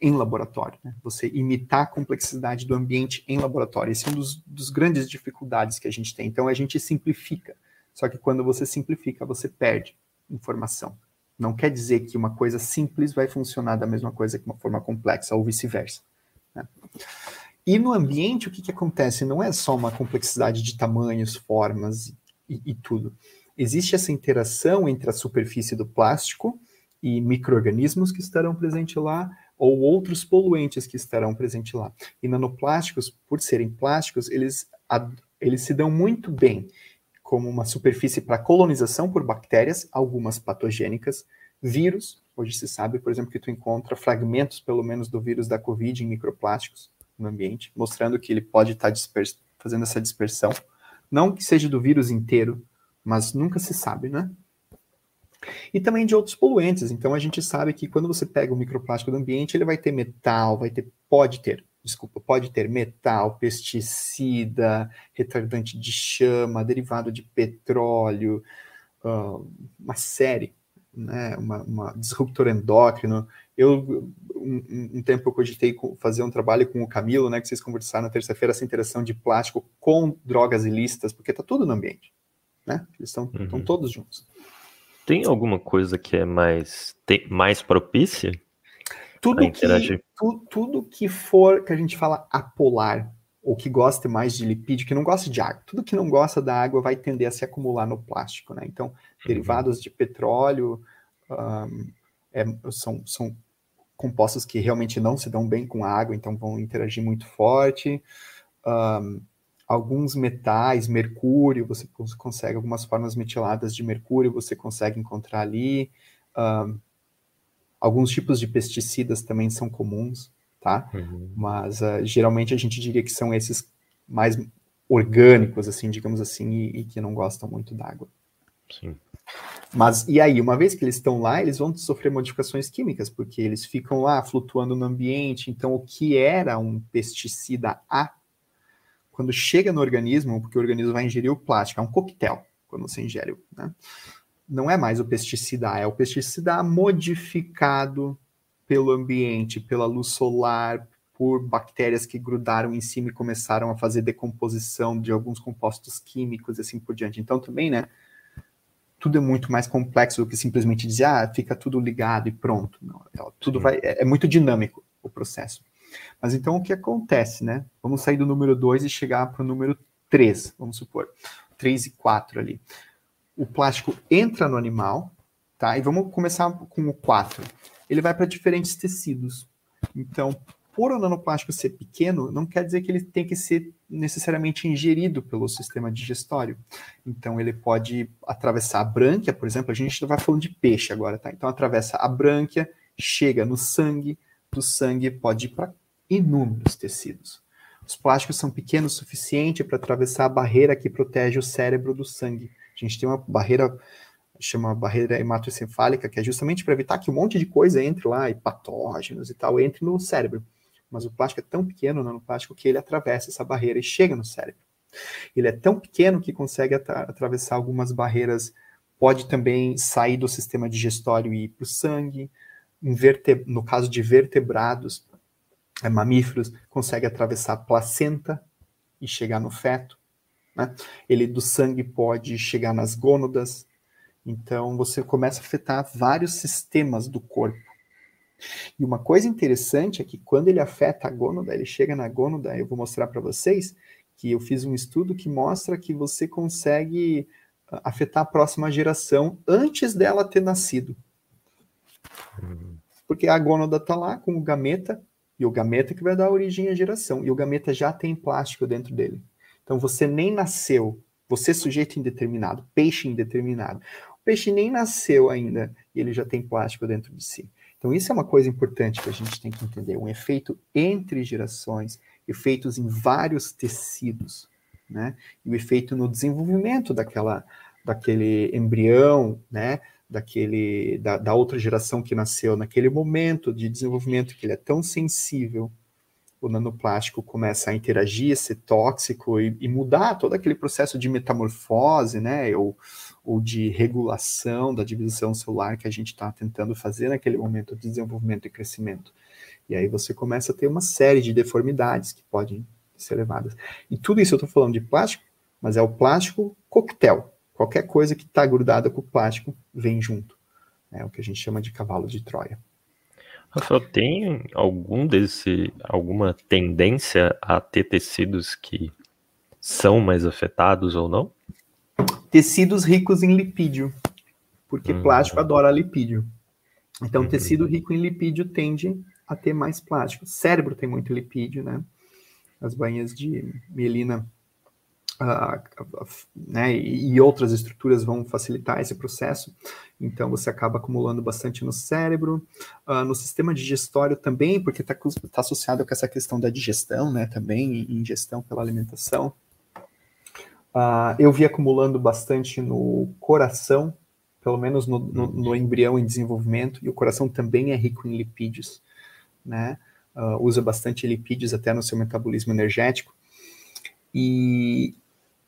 em laboratório, né? Você imitar a complexidade do ambiente em laboratório. Esse é um dos, dos grandes dificuldades que a gente tem. Então a gente simplifica. Só que quando você simplifica, você perde informação. Não quer dizer que uma coisa simples vai funcionar da mesma coisa que uma forma complexa, ou vice-versa. Né? E no ambiente, o que, que acontece? Não é só uma complexidade de tamanhos, formas e, e tudo existe essa interação entre a superfície do plástico e micro-organismos que estarão presentes lá, ou outros poluentes que estarão presentes lá. E nanoplásticos, por serem plásticos, eles, eles se dão muito bem como uma superfície para colonização por bactérias, algumas patogênicas, vírus, hoje se sabe, por exemplo, que tu encontra fragmentos, pelo menos, do vírus da Covid em microplásticos no ambiente, mostrando que ele pode estar fazendo essa dispersão. Não que seja do vírus inteiro, mas nunca se sabe, né? E também de outros poluentes. Então a gente sabe que quando você pega o microplástico do ambiente, ele vai ter metal, vai ter, pode ter, desculpa, pode ter metal, pesticida, retardante de chama, derivado de petróleo, uh, uma série, né, uma, uma disruptor endócrino. Eu, um, um, tempo eu cogitei fazer um trabalho com o Camilo, né, que vocês conversaram na terça-feira, essa interação de plástico com drogas ilícitas, porque está tudo no ambiente né? Eles estão uhum. todos juntos. Tem alguma coisa que é mais, tem, mais propícia? Tudo que, tu, tudo que for, que a gente fala apolar, ou que goste mais de lipídio, que não gosta de água, tudo que não gosta da água vai tender a se acumular no plástico, né? Então, uhum. derivados de petróleo um, é, são, são compostos que realmente não se dão bem com a água, então vão interagir muito forte. Um, alguns metais, mercúrio, você consegue algumas formas metiladas de mercúrio, você consegue encontrar ali. Alguns tipos de pesticidas também são comuns, tá? Uhum. Mas uh, geralmente a gente diria que são esses mais orgânicos, assim, digamos assim, e, e que não gostam muito d'água. Sim. Mas e aí, uma vez que eles estão lá, eles vão sofrer modificações químicas, porque eles ficam lá flutuando no ambiente. Então, o que era um pesticida A quando chega no organismo, porque o organismo vai ingerir o plástico, é um coquetel quando você ingere, né? Não é mais o pesticida A, é o pesticida A modificado pelo ambiente, pela luz solar, por bactérias que grudaram em cima e começaram a fazer decomposição de alguns compostos químicos e assim por diante. Então, também, né? Tudo é muito mais complexo do que simplesmente dizer, ah, fica tudo ligado e pronto. Não, é, tudo vai. É, é muito dinâmico o processo. Mas então o que acontece, né? Vamos sair do número 2 e chegar para o número 3, vamos supor. 3 e 4 ali. O plástico entra no animal, tá? E vamos começar com o 4. Ele vai para diferentes tecidos. Então, por o nanoplástico ser pequeno, não quer dizer que ele tem que ser necessariamente ingerido pelo sistema digestório. Então, ele pode atravessar a brânquia, por exemplo, a gente vai falando de peixe agora, tá? Então, atravessa a brânquia, chega no sangue, do sangue pode ir para inúmeros tecidos. Os plásticos são pequenos o suficiente para atravessar a barreira que protege o cérebro do sangue. A gente tem uma barreira chama barreira hematoencefálica, que é justamente para evitar que um monte de coisa entre lá, e patógenos e tal, entre no cérebro. Mas o plástico é tão pequeno, no plástico, que ele atravessa essa barreira e chega no cérebro. Ele é tão pequeno que consegue atravessar algumas barreiras, pode também sair do sistema digestório e ir para o sangue. No caso de vertebrados, é, mamíferos, consegue atravessar a placenta e chegar no feto. Né? Ele do sangue pode chegar nas gônadas. Então você começa a afetar vários sistemas do corpo. E uma coisa interessante é que quando ele afeta a gônada, ele chega na gônada, eu vou mostrar para vocês que eu fiz um estudo que mostra que você consegue ah, afetar a próxima geração antes dela ter nascido. Porque a gônada está lá com o gameta, e o gameta que vai dar origem à geração, e o gameta já tem plástico dentro dele. Então você nem nasceu, você sujeito indeterminado, peixe indeterminado. O peixe nem nasceu ainda e ele já tem plástico dentro de si. Então, isso é uma coisa importante que a gente tem que entender: um efeito entre gerações, efeitos em vários tecidos, né? E o efeito no desenvolvimento daquela, daquele embrião, né? Daquele, da, da outra geração que nasceu naquele momento de desenvolvimento que ele é tão sensível o nanoplástico começa a interagir, ser tóxico e, e, mudar todo aquele processo de metamorfose, né? Ou, ou de regulação da divisão celular que a gente está tentando fazer naquele momento de desenvolvimento e crescimento. E aí você começa a ter uma série de deformidades que podem ser levadas. E tudo isso eu estou falando de plástico, mas é o plástico coquetel. Qualquer coisa que está grudada com o plástico vem junto. É o que a gente chama de cavalo de Troia. Rafael, tem algum desse, alguma tendência a ter tecidos que são mais afetados ou não? tecidos ricos em lipídio, porque uhum. plástico adora lipídio. Então, uhum. tecido rico em lipídio tende a ter mais plástico. Cérebro tem muito lipídio, né? As banhas de mielina uh, né, e outras estruturas vão facilitar esse processo. Então, você acaba acumulando bastante no cérebro. Uh, no sistema digestório também, porque está tá associado com essa questão da digestão, né? Também, ingestão pela alimentação. Uh, eu vi acumulando bastante no coração, pelo menos no, no, uhum. no, embrião em desenvolvimento, e o coração também é rico em lipídios, né? Uh, usa bastante lipídios até no seu metabolismo energético. E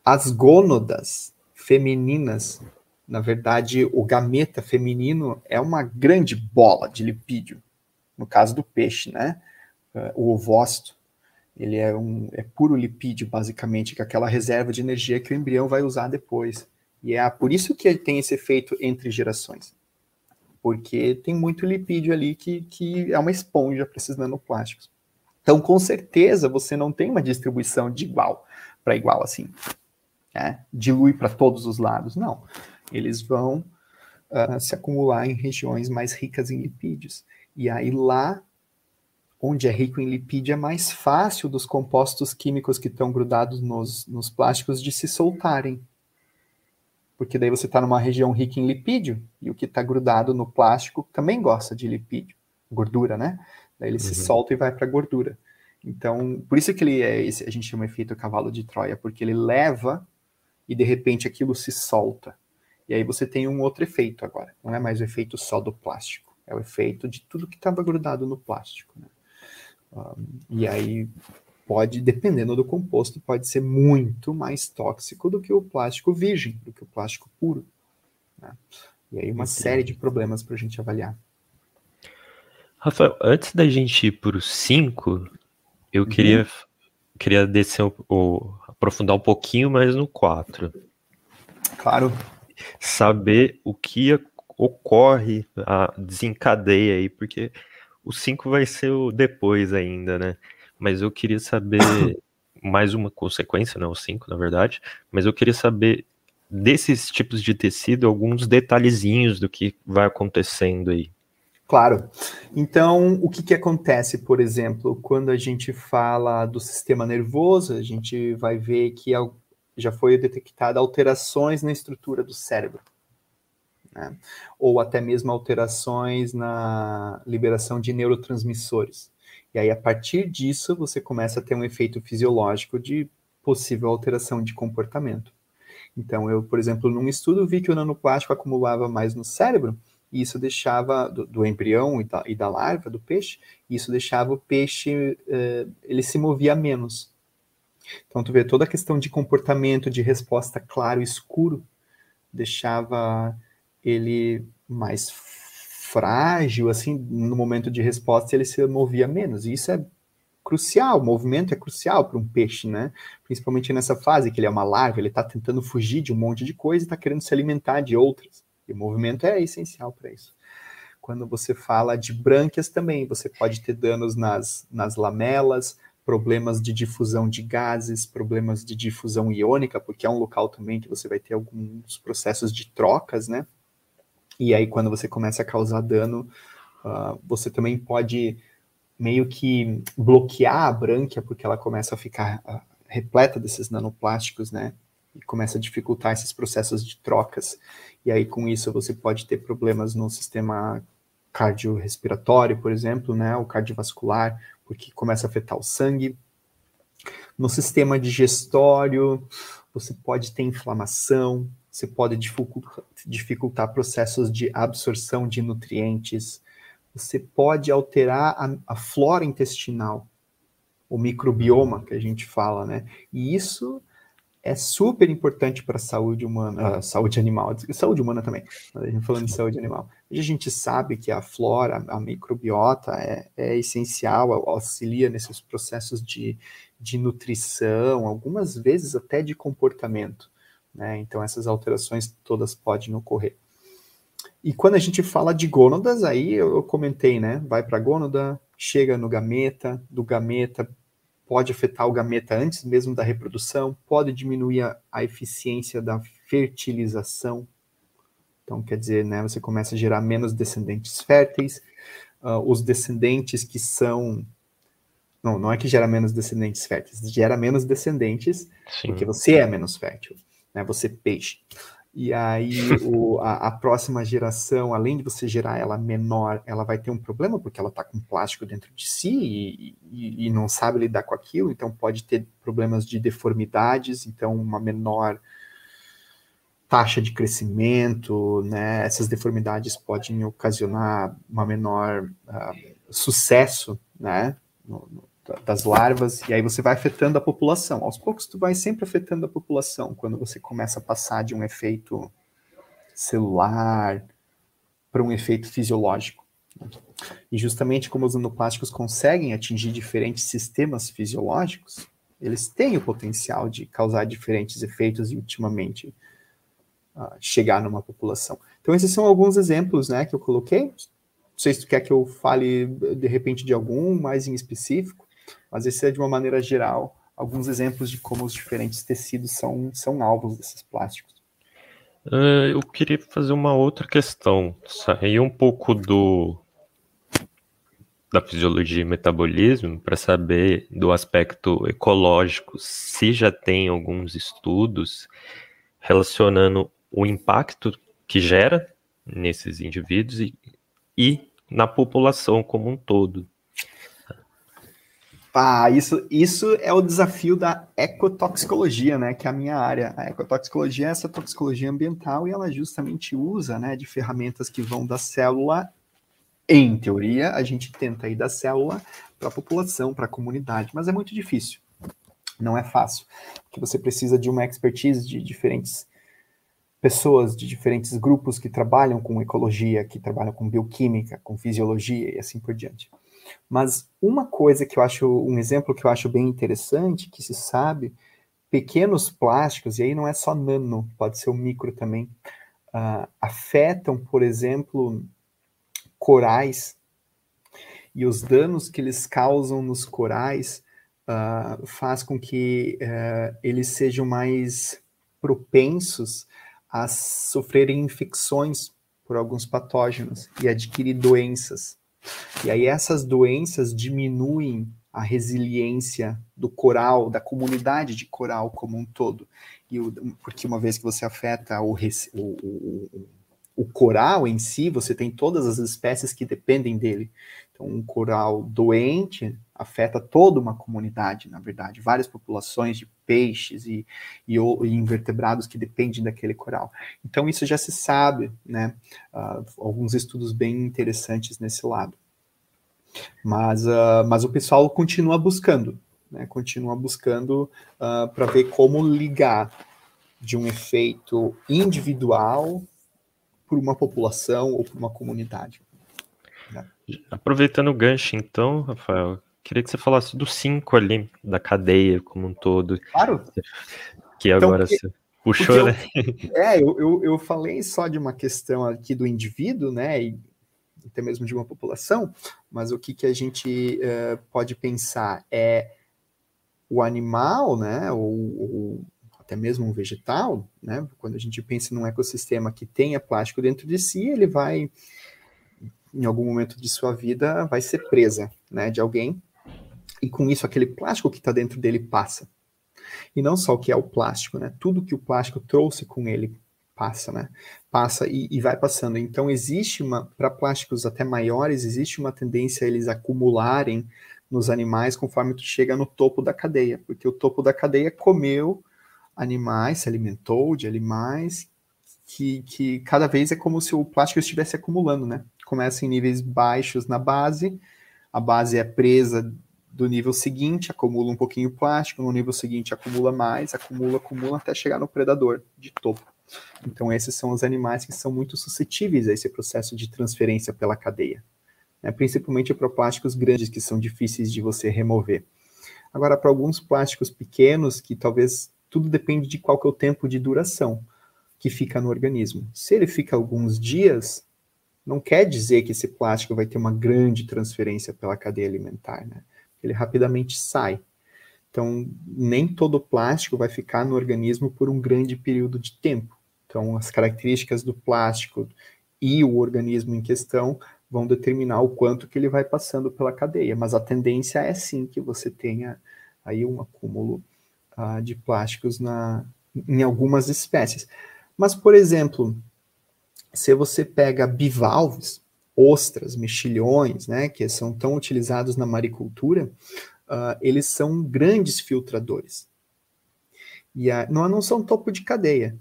as gônadas femininas, na verdade, o gameta feminino é uma grande bola de lipídio, no caso do peixe, né? O ovócito ele é, um, é puro lipídio, basicamente, que é aquela reserva de energia que o embrião vai usar depois. E é por isso que ele tem esse efeito entre gerações. Porque tem muito lipídio ali que, que é uma esponja para esses nanoplásticos. Então, com certeza, você não tem uma distribuição de igual para igual, assim. Né? Dilui para todos os lados. Não. Eles vão uh, se acumular em regiões mais ricas em lipídios. E aí lá onde é rico em lipídio, é mais fácil dos compostos químicos que estão grudados nos, nos plásticos de se soltarem. Porque daí você está numa região rica em lipídio, e o que está grudado no plástico também gosta de lipídio, gordura, né? Daí ele uhum. se solta e vai para a gordura. Então, por isso que ele é esse, a gente chama efeito cavalo de Troia, porque ele leva e de repente aquilo se solta. E aí você tem um outro efeito agora. Não é mais o efeito só do plástico, é o efeito de tudo que estava grudado no plástico. Né? e aí pode, dependendo do composto, pode ser muito mais tóxico do que o plástico virgem, do que o plástico puro. Né? E aí uma Entendi. série de problemas para a gente avaliar. Rafael, antes da gente ir para o 5, eu uhum. queria, queria descer o, o, aprofundar um pouquinho mais no 4. Claro. Saber o que ocorre, a desencadeia aí, porque o 5 vai ser o depois ainda, né? Mas eu queria saber mais uma consequência, não né, o 5, na verdade, mas eu queria saber desses tipos de tecido alguns detalhezinhos do que vai acontecendo aí. Claro. Então, o que, que acontece, por exemplo, quando a gente fala do sistema nervoso, a gente vai ver que já foi detectada alterações na estrutura do cérebro. Né? Ou até mesmo alterações na liberação de neurotransmissores. E aí, a partir disso, você começa a ter um efeito fisiológico de possível alteração de comportamento. Então, eu, por exemplo, num estudo vi que o nanoplástico acumulava mais no cérebro, e isso deixava, do, do embrião e da, e da, larva do peixe, isso deixava o peixe, uh, ele se movia menos. Então, tu vê toda a questão de comportamento, de resposta claro e escuro, deixava ele mais frágil, assim, no momento de resposta ele se movia menos. E isso é crucial, o movimento é crucial para um peixe, né? Principalmente nessa fase que ele é uma larva, ele está tentando fugir de um monte de coisa e está querendo se alimentar de outras. E movimento é essencial para isso. Quando você fala de brânquias também, você pode ter danos nas, nas lamelas, problemas de difusão de gases, problemas de difusão iônica, porque é um local também que você vai ter alguns processos de trocas, né? E aí, quando você começa a causar dano, uh, você também pode meio que bloquear a brânquia, porque ela começa a ficar uh, repleta desses nanoplásticos, né? E começa a dificultar esses processos de trocas. E aí, com isso, você pode ter problemas no sistema cardiorrespiratório, por exemplo, né, o cardiovascular, porque começa a afetar o sangue. No sistema digestório, você pode ter inflamação, você pode dificultar, processos de absorção de nutrientes, você pode alterar a, a flora intestinal, o microbioma que a gente fala, né? E isso é super importante para a saúde humana, uh, saúde animal, saúde humana também, a gente falando de saúde animal. Hoje a gente sabe que a flora, a microbiota é, é essencial, auxilia nesses processos de, de nutrição, algumas vezes até de comportamento. Né? Então essas alterações todas podem ocorrer. E quando a gente fala de gônadas, aí eu, eu comentei, né? Vai para a gônada, chega no gameta, do gameta pode afetar o gameta antes mesmo da reprodução, pode diminuir a, a eficiência da fertilização. Então, quer dizer, né, você começa a gerar menos descendentes férteis. Uh, os descendentes que são. Não, não é que gera menos descendentes férteis, gera menos descendentes Sim. porque você é menos fértil, né? Você peixe. E aí o, a, a, próxima geração, além de você gerar ela menor, ela vai ter um problema porque ela está com plástico dentro de si e, e, e, não sabe lidar com aquilo, então pode ter problemas de deformidades, então uma menor taxa de crescimento, né? Essas deformidades podem ocasionar uma menor uh, sucesso, né? No, no, das larvas, e aí você vai afetando a população. Aos poucos, tu vai sempre afetando a população quando você começa a passar de um efeito celular para um efeito fisiológico. E justamente como os nanoplásticos conseguem atingir diferentes sistemas fisiológicos, eles têm o potencial de causar diferentes efeitos e ultimamente uh, chegar numa população. Então esses são alguns exemplos, né, que eu coloquei. Não sei se tu quer que eu fale de repente de algum mais em específico. Mas esse é, de uma maneira geral, alguns exemplos de como os diferentes tecidos são, são alvos desses plásticos. Uh, eu queria fazer uma outra questão, sair um pouco do da fisiologia e metabolismo para saber do aspecto ecológico, se já tem alguns estudos relacionando o impacto que gera nesses indivíduos e, e na população como um todo. Ah, isso, isso é o desafio da ecotoxicologia, né? Que é a minha área. A ecotoxicologia é essa toxicologia ambiental e ela justamente usa, né, de ferramentas que vão da célula. Em teoria, a gente tenta ir da célula para a população, para a comunidade, mas é muito difícil. Não é fácil, porque você precisa de uma expertise de diferentes pessoas de diferentes grupos que trabalham com ecologia, que trabalham com bioquímica, com fisiologia e assim por diante. Mas uma coisa que eu acho, um exemplo que eu acho bem interessante, que se sabe, pequenos plásticos, e aí não é só nano, pode ser o micro também, uh, afetam, por exemplo, corais, e os danos que eles causam nos corais uh, faz com que uh, eles sejam mais propensos a sofrerem infecções por alguns patógenos e adquirir doenças. E aí essas doenças diminuem a resiliência do coral, da comunidade de coral como um todo. E o, porque uma vez que você afeta o, o, o, o coral em si, você tem todas as espécies que dependem dele. Então, um coral doente afeta toda uma comunidade, na verdade, várias populações de peixes e, e, e invertebrados que dependem daquele coral. Então, isso já se sabe, né? Uh, alguns estudos bem interessantes nesse lado. Mas, uh, mas o pessoal continua buscando, né? Continua buscando uh, ah, para ver como ligar de um efeito individual por uma população ou por uma comunidade. Aproveitando o gancho, então, Rafael, queria que você falasse do 5 ali, da cadeia como um todo. Claro. Que então, agora você puxou, eu, né? É, eu, eu, eu, falei só de uma questão aqui do indivíduo, né? E até mesmo de uma população, mas o que, que a gente uh, pode pensar é o animal, né? Ou, ou até mesmo um vegetal, né? Quando a gente pensa num ecossistema que tenha plástico dentro de si, ele vai em algum momento de sua vida vai ser presa, né, de alguém, e com isso aquele plástico que está dentro dele passa. E não só o que é o plástico, né, tudo que o plástico trouxe com ele passa, né, passa e, e vai passando. Então existe uma, para plásticos até maiores, existe uma tendência a eles acumularem nos animais conforme tu chega no topo da cadeia, porque o topo da cadeia comeu animais, se alimentou de animais que, que cada vez é como se o plástico estivesse acumulando, né? Começa em níveis baixos na base, a base é presa do nível seguinte, acumula um pouquinho plástico, no nível seguinte acumula mais, acumula, acumula até chegar no predador de topo. Então esses são os animais que são muito suscetíveis a esse processo de transferência pela cadeia, né? principalmente para plásticos grandes que são difíceis de você remover. Agora, para alguns plásticos pequenos, que talvez tudo depende de qual que é o tempo de duração que fica no organismo. Se ele fica alguns dias, não quer dizer que esse plástico vai ter uma grande transferência pela cadeia alimentar, né? Ele rapidamente sai. Então, nem todo plástico vai ficar no organismo por um grande período de tempo. Então, as características do plástico e o organismo em questão vão determinar o quanto que ele vai passando pela cadeia. Mas a tendência é sim que você tenha aí um acúmulo uh, de plásticos na, em algumas espécies. Mas, por exemplo, se você pega bivalves, ostras, mexilhões, né, que são tão utilizados na maricultura, uh, eles são grandes filtradores. E a, não, não são topo de cadeia,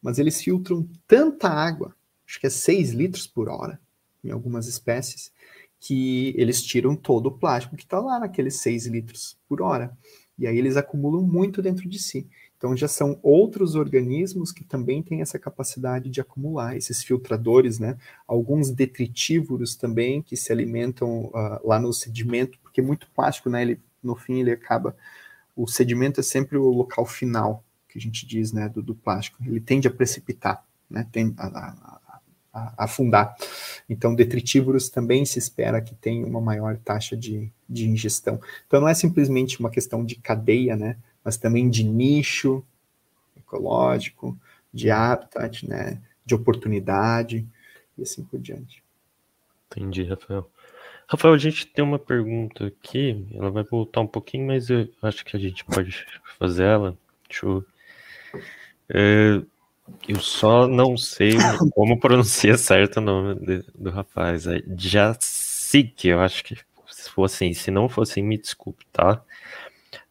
mas eles filtram tanta água, acho que é 6 litros por hora, em algumas espécies, que eles tiram todo o plástico que está lá naqueles 6 litros por hora. E aí eles acumulam muito dentro de si. Então já são outros organismos que também têm essa capacidade de acumular esses filtradores, né? Alguns detritívoros também que se alimentam uh, lá no sedimento, porque muito plástico, né? Ele no fim ele acaba. O sedimento é sempre o local final que a gente diz, né? Do, do plástico. Ele tende a precipitar, né? Tem a, a, a, afundar. Então, detritívoros também se espera que tenham uma maior taxa de, de ingestão. Então, não é simplesmente uma questão de cadeia, né? Mas também de nicho ecológico, de habitat, né, de oportunidade e assim por diante. Entendi, Rafael. Rafael, a gente tem uma pergunta aqui, ela vai voltar um pouquinho, mas eu acho que a gente pode fazer ela. Deixa eu... É, eu só não sei como pronunciar certo o nome de, do rapaz. É Jacic, eu acho que se for assim, se não for assim, me desculpe, tá?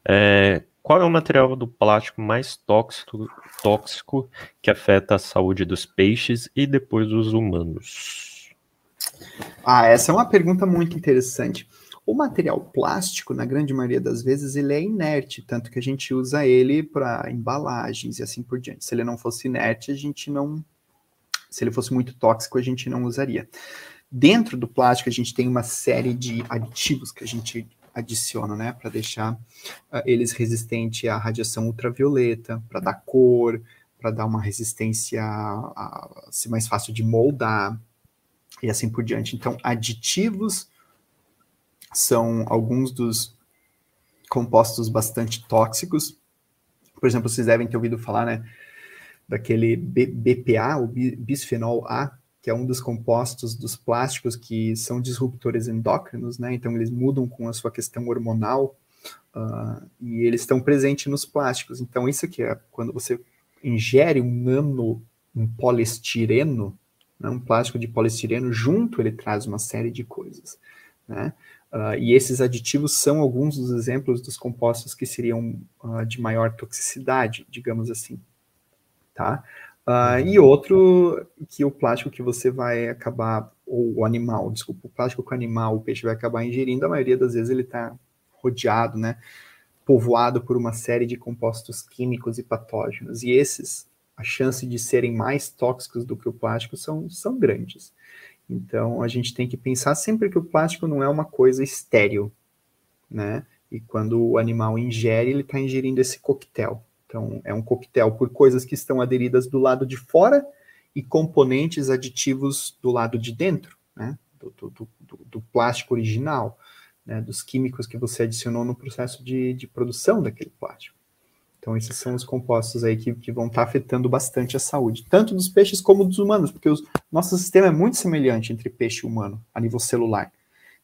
É, qual é o material do plástico mais tóxico, tóxico que afeta a saúde dos peixes e depois dos humanos? Ah, essa é uma pergunta muito interessante. O material plástico, na grande maioria das vezes, ele é inerte, tanto que a gente usa ele para embalagens e assim por diante. Se ele não fosse inerte, a gente não. Se ele fosse muito tóxico, a gente não usaria. Dentro do plástico, a gente tem uma série de aditivos que a gente adiciona, né, para deixar uh, eles resistentes à radiação ultravioleta, para dar cor, para dar uma resistência a, a ser mais fácil de moldar e assim por diante. Então, aditivos são alguns dos compostos bastante tóxicos. Por exemplo, vocês devem ter ouvido falar, né, daquele BPA, o bisfenol A, que é um dos compostos dos plásticos que são disruptores endócrinos, né? Então eles mudam com a sua questão hormonal uh, e eles estão presentes nos plásticos. Então isso aqui é quando você ingere um nano, um poliestireno, né, um plástico de poliestireno, junto ele traz uma série de coisas, né? Uh, e esses aditivos são alguns dos exemplos dos compostos que seriam uh, de maior toxicidade, digamos assim, tá? Uh, e outro que o plástico que você vai acabar, ou o animal, desculpa, o plástico que o animal, o peixe vai acabar ingerindo, a maioria das vezes ele está rodeado, né? Povoado por uma série de compostos químicos e patógenos. E esses, a chance de serem mais tóxicos do que o plástico são, são grandes. Então, a gente tem que pensar sempre que o plástico não é uma coisa estéril, né? E quando o animal ingere, ele está ingerindo esse coquetel. Então, é um coquetel por coisas que estão aderidas do lado de fora e componentes aditivos do lado de dentro, né? Do, do, do, do plástico original, né? dos químicos que você adicionou no processo de, de produção daquele plástico. Então, esses são os compostos aí que, que vão estar tá afetando bastante a saúde, tanto dos peixes como dos humanos, porque o nosso sistema é muito semelhante entre peixe e humano, a nível celular.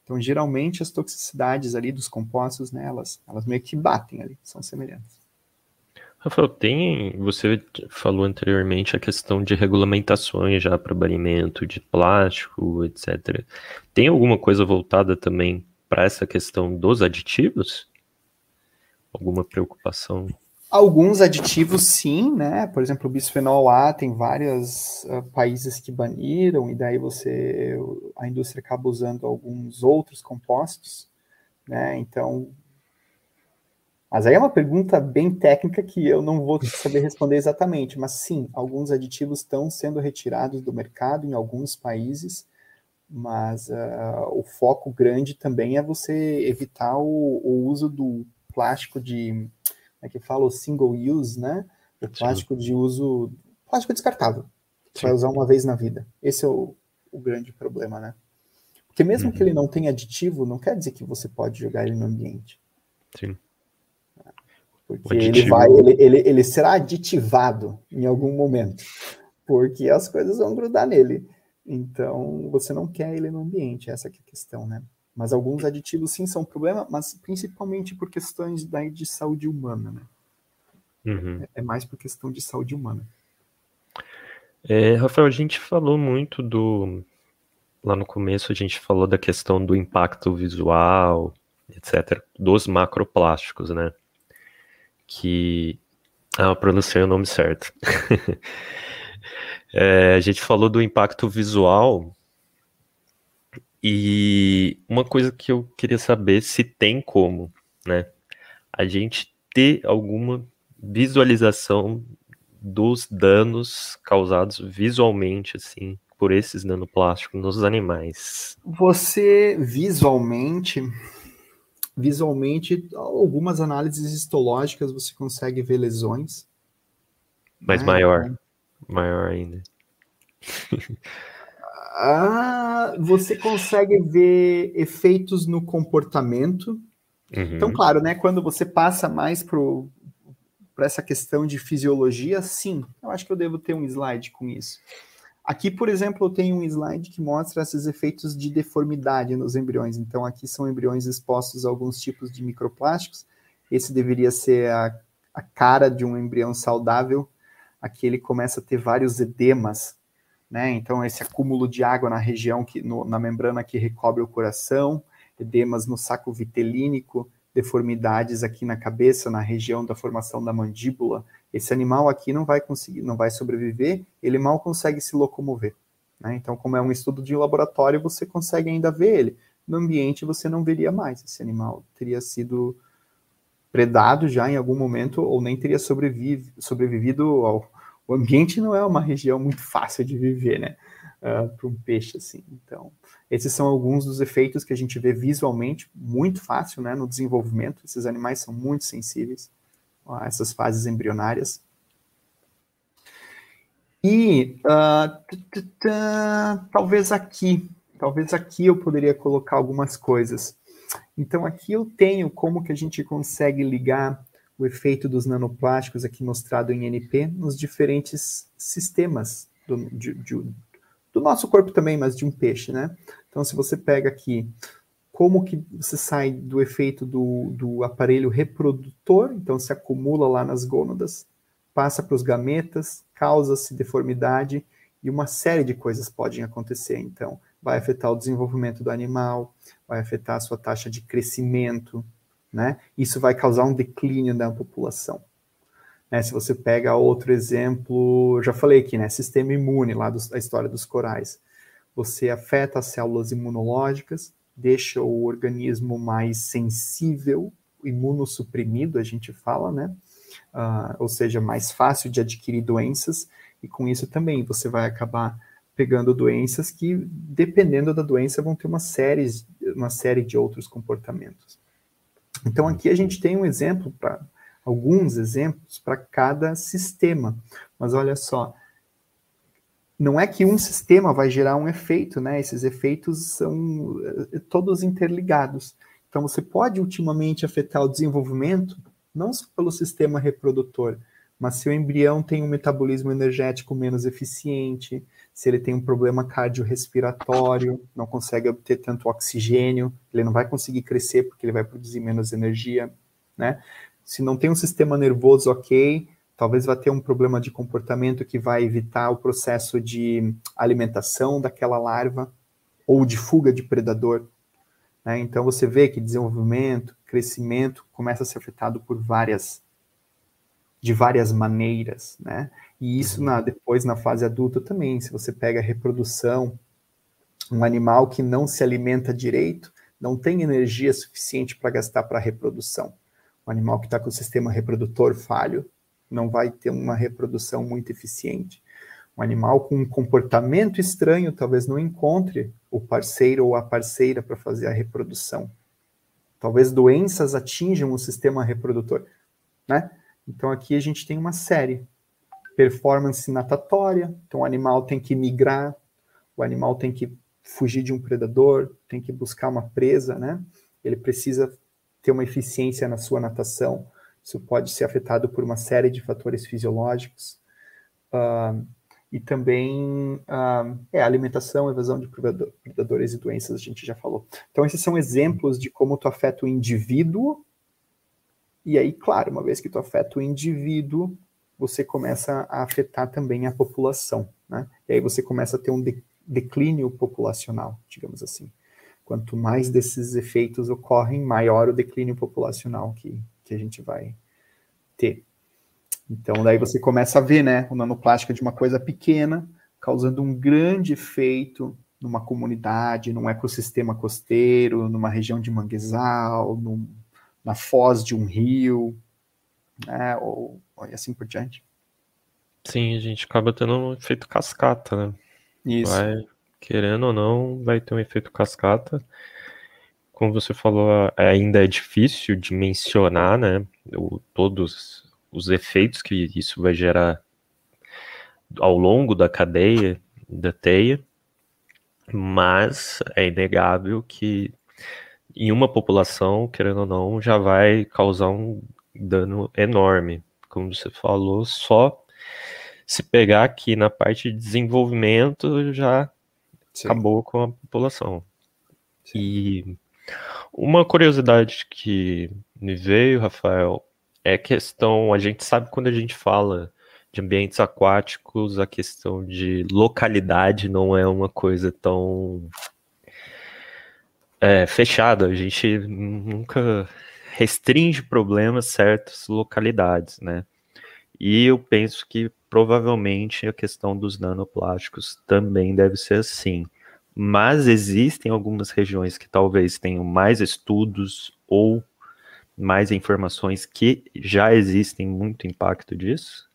Então, geralmente, as toxicidades ali dos compostos, né, elas, elas meio que batem ali, são semelhantes. Rafael, tem, você falou anteriormente a questão de regulamentações já para banimento de plástico, etc. Tem alguma coisa voltada também para essa questão dos aditivos? Alguma preocupação? Alguns aditivos, sim, né? Por exemplo, o bisfenol A tem vários uh, países que baniram, e daí você, a indústria acaba usando alguns outros compostos, né? Então, mas aí é uma pergunta bem técnica que eu não vou saber responder exatamente, mas sim, alguns aditivos estão sendo retirados do mercado em alguns países, mas uh, o foco grande também é você evitar o, o uso do plástico de é que fala o single use, né? O plástico Sim. de uso, plástico descartável, que vai usar uma vez na vida. Esse é o, o grande problema, né? Porque mesmo uhum. que ele não tenha aditivo, não quer dizer que você pode jogar ele no ambiente. Sim. Porque ele vai, ele, ele, ele será aditivado em algum momento, porque as coisas vão grudar nele. Então, você não quer ele no ambiente, essa é a questão, né? Mas alguns aditivos sim são um problema, mas principalmente por questões daí de saúde humana, né? Uhum. É, é mais por questão de saúde humana. É, Rafael, a gente falou muito do. Lá no começo a gente falou da questão do impacto visual, etc., dos macroplásticos, né? Que. Ah, pronunciei o nome certo. é, a gente falou do impacto visual e uma coisa que eu queria saber se tem como, né? A gente ter alguma visualização dos danos causados visualmente, assim, por esses nanoplásticos nos animais. Você visualmente, visualmente, algumas análises histológicas você consegue ver lesões. Mas né? maior, maior ainda. Ah, você consegue ver efeitos no comportamento. Uhum. Então, claro, né, quando você passa mais para essa questão de fisiologia, sim, eu acho que eu devo ter um slide com isso. Aqui, por exemplo, eu tenho um slide que mostra esses efeitos de deformidade nos embriões. Então, aqui são embriões expostos a alguns tipos de microplásticos. Esse deveria ser a, a cara de um embrião saudável. Aqui ele começa a ter vários edemas né? Então, esse acúmulo de água na região, que, no, na membrana que recobre o coração, edemas no saco vitelínico, deformidades aqui na cabeça, na região da formação da mandíbula. Esse animal aqui não vai conseguir, não vai sobreviver, ele mal consegue se locomover. Né? Então, como é um estudo de laboratório, você consegue ainda ver ele, no ambiente você não veria mais. Esse animal teria sido predado já em algum momento ou nem teria sobrevive, sobrevivido ao. O ambiente não é uma região muito fácil de viver, né? Uh, para um peixe assim. Então, esses são alguns dos efeitos que a gente vê visualmente muito fácil, né, no desenvolvimento. Esses animais são muito sensíveis essas fases embrionárias. E uh, talvez aqui, talvez aqui eu poderia colocar algumas coisas. Então aqui eu tenho como que a gente consegue ligar o efeito dos nanoplásticos aqui mostrado em NP nos diferentes sistemas do, de, de, do nosso corpo também, mas de um peixe, né? Então se você pega aqui como que você sai do efeito do, do aparelho reprodutor, então se acumula lá nas gônadas, passa para os gametas, causa-se deformidade e uma série de coisas podem acontecer. Então, vai afetar o desenvolvimento do animal, vai afetar a sua taxa de crescimento, né? Isso vai causar um declínio da população. Né? Se você pega outro exemplo, já falei aqui, né? Sistema imune, lá da história dos corais. Você afeta as células imunológicas, deixa o organismo mais sensível, imunossuprimido, a gente fala, né? uh, ou seja, mais fácil de adquirir doenças, e com isso também você vai acabar pegando doenças que, dependendo da doença, vão ter uma série, uma série de outros comportamentos. Então aqui a gente tem um exemplo para alguns exemplos para cada sistema. Mas olha só, não é que um sistema vai gerar um efeito, né? Esses efeitos são eh, todos interligados. Então você pode ultimamente afetar o desenvolvimento não só pelo sistema reprodutor, mas se o embrião tem um metabolismo energético menos eficiente, se ele tem um problema cardiorrespiratório, não consegue obter tanto oxigênio, ele não vai conseguir crescer porque ele vai produzir menos energia, né? Se não tem um sistema nervoso ok, talvez vá ter um problema de comportamento que vai evitar o processo de alimentação daquela larva ou de fuga de predador. Né? Então você vê que desenvolvimento, crescimento começa a ser afetado por várias de várias maneiras, né? E isso na, depois na fase adulta também, se você pega a reprodução, um animal que não se alimenta direito, não tem energia suficiente para gastar para a reprodução. Um animal que está com o sistema reprodutor falho não vai ter uma reprodução muito eficiente. Um animal com um comportamento estranho talvez não encontre o parceiro ou a parceira para fazer a reprodução. Talvez doenças atinjam o sistema reprodutor, né? Então aqui a gente tem uma série. Performance natatória, então o animal tem que migrar, o animal tem que fugir de um predador, tem que buscar uma presa, né? Ele precisa ter uma eficiência na sua natação. Isso pode ser afetado por uma série de fatores fisiológicos. Uh, e também uh, é, alimentação, evasão de predadores e doenças, a gente já falou. Então, esses são exemplos de como tu afeta o indivíduo, e aí, claro, uma vez que tu afeta o indivíduo, você começa a afetar também a população, né? E aí você começa a ter um de declínio populacional, digamos assim. Quanto mais desses efeitos ocorrem, maior o declínio populacional que, que a gente vai ter. Então, daí você começa a ver, né, o nanoplástico de uma coisa pequena, causando um grande efeito numa comunidade, num ecossistema costeiro, numa região de manguezal, num, na foz de um rio, né, ou, ou assim por diante. Sim, a gente acaba tendo um efeito cascata, né? Isso. Vai, querendo ou não, vai ter um efeito cascata. Como você falou, ainda é difícil de mencionar, né? O, todos os efeitos que isso vai gerar ao longo da cadeia da teia, mas é inegável que em uma população, querendo ou não, já vai causar um dano enorme. Como você falou, só se pegar aqui na parte de desenvolvimento já Sim. acabou com a população. Sim. E uma curiosidade que me veio, Rafael, é questão, a gente sabe quando a gente fala de ambientes aquáticos, a questão de localidade não é uma coisa tão é, fechada. A gente nunca restringe problemas certas localidades, né? E eu penso que provavelmente a questão dos nanoplásticos também deve ser assim. Mas existem algumas regiões que talvez tenham mais estudos ou mais informações que já existem muito impacto disso?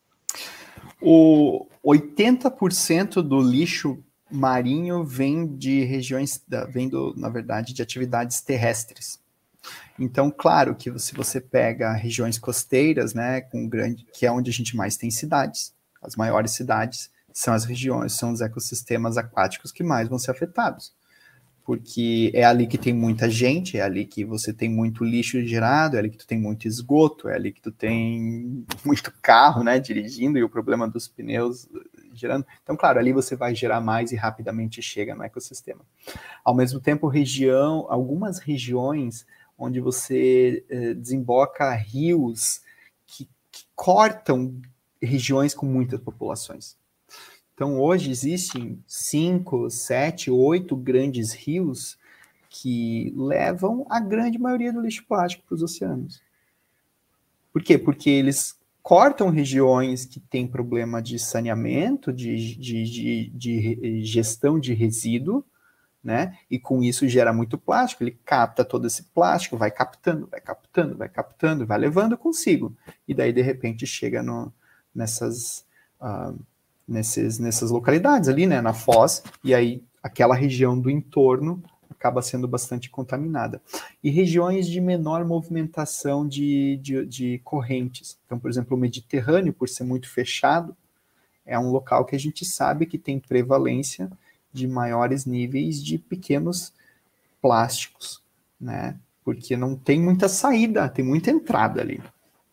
O 80% do lixo marinho vem de regiões, vem do, na verdade, de atividades terrestres. Então, claro que se você pega regiões costeiras, né, com grande, que é onde a gente mais tem cidades, as maiores cidades, são as regiões, são os ecossistemas aquáticos que mais vão ser afetados. Porque é ali que tem muita gente, é ali que você tem muito lixo gerado, é ali que tu tem muito esgoto, é ali que tu tem muito carro, né, dirigindo e o problema dos pneus gerando. Então, claro, ali você vai gerar mais e rapidamente chega no ecossistema. Ao mesmo tempo, região, algumas regiões onde você eh, desemboca rios que, que cortam regiões com muitas populações. Então, hoje existem cinco, sete, oito grandes rios que levam a grande maioria do lixo plástico para os oceanos. Por quê? Porque eles cortam regiões que têm problema de saneamento, de, de, de, de, gestão de resíduo, né? E com isso gera muito plástico. Ele capta todo esse plástico, vai captando, vai captando, vai captando, vai levando consigo. E daí, de repente, chega no, nessas. Uh, nesses, nessas localidades ali, né, na Foz, e aí aquela região do entorno acaba sendo bastante contaminada. E regiões de menor movimentação de, de, de, correntes. Então, por exemplo, o Mediterrâneo, por ser muito fechado, é um local que a gente sabe que tem prevalência de maiores níveis de pequenos plásticos, né? Porque não tem muita saída, tem muita entrada ali,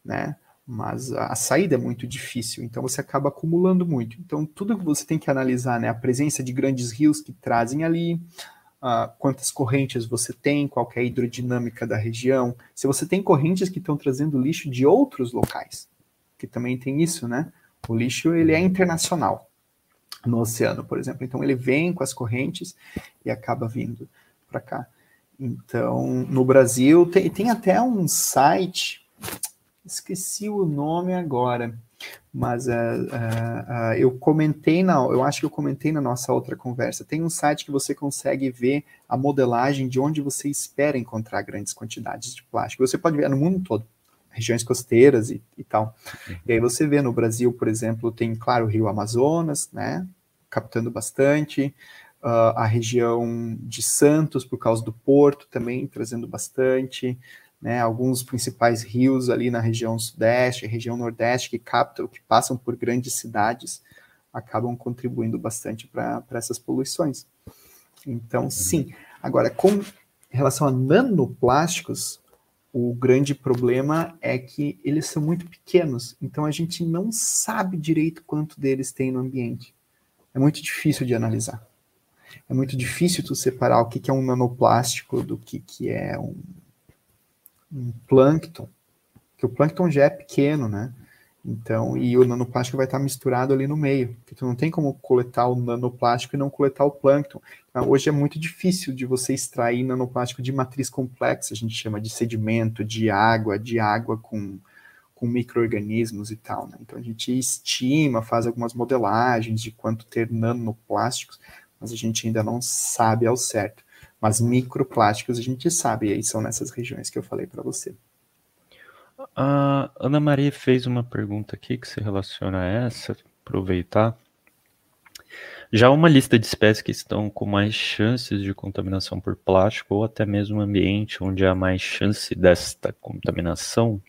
né? Mas a, saída é muito difícil, então você acaba acumulando muito. Então, tudo que você tem que analisar, né, a presença de grandes rios que trazem ali, uh, quantas correntes você tem, qual é a hidrodinâmica da região, se você tem correntes que estão trazendo lixo de outros locais, que também tem isso, né? O lixo, ele é internacional no oceano, por exemplo. Então, ele vem com as correntes e acaba vindo para cá. Então, no Brasil, tem, tem até um site esqueci o nome agora, mas uh, uh, uh, eu comentei na, eu acho que eu comentei na nossa outra conversa. Tem um site que você consegue ver a modelagem de onde você espera encontrar grandes quantidades de plástico. Você pode ver no mundo todo, regiões costeiras e, e tal. Uhum. E aí você vê no Brasil, por exemplo, tem claro o Rio Amazonas, né, captando bastante. a região de Santos, por causa do porto, também trazendo bastante né, alguns principais rios ali na região sudeste, região nordeste, que captam, que passam por grandes cidades, acabam contribuindo bastante para essas poluições. Então, uhum. sim. Agora, com relação a nanoplásticos, o grande problema é que eles são muito pequenos, então a gente não sabe direito quanto deles tem no ambiente. É muito difícil de analisar. É muito difícil tu separar o que, que é um nanoplástico do que, que é um, um plâncton, que o plâncton já é pequeno, né? Então, e o nanoplástico vai estar misturado ali no meio, que tu não tem como coletar o nanoplástico e não coletar o plâncton. Então, hoje é muito difícil de você extrair nanoplástico de matriz complexa, a gente chama de sedimento, de água, de água com, com micro-organismos e tal. Né? Então, a gente estima, faz algumas modelagens de quanto ter nanoplásticos, mas a gente ainda não sabe ao certo. Mas microplásticos a gente sabe, e aí são nessas regiões que eu falei para você. A Ana Maria fez uma pergunta aqui que se relaciona a essa, aproveitar. Já uma lista de espécies que estão com mais chances de contaminação por plástico ou até mesmo ambiente onde há mais chance desta contaminação?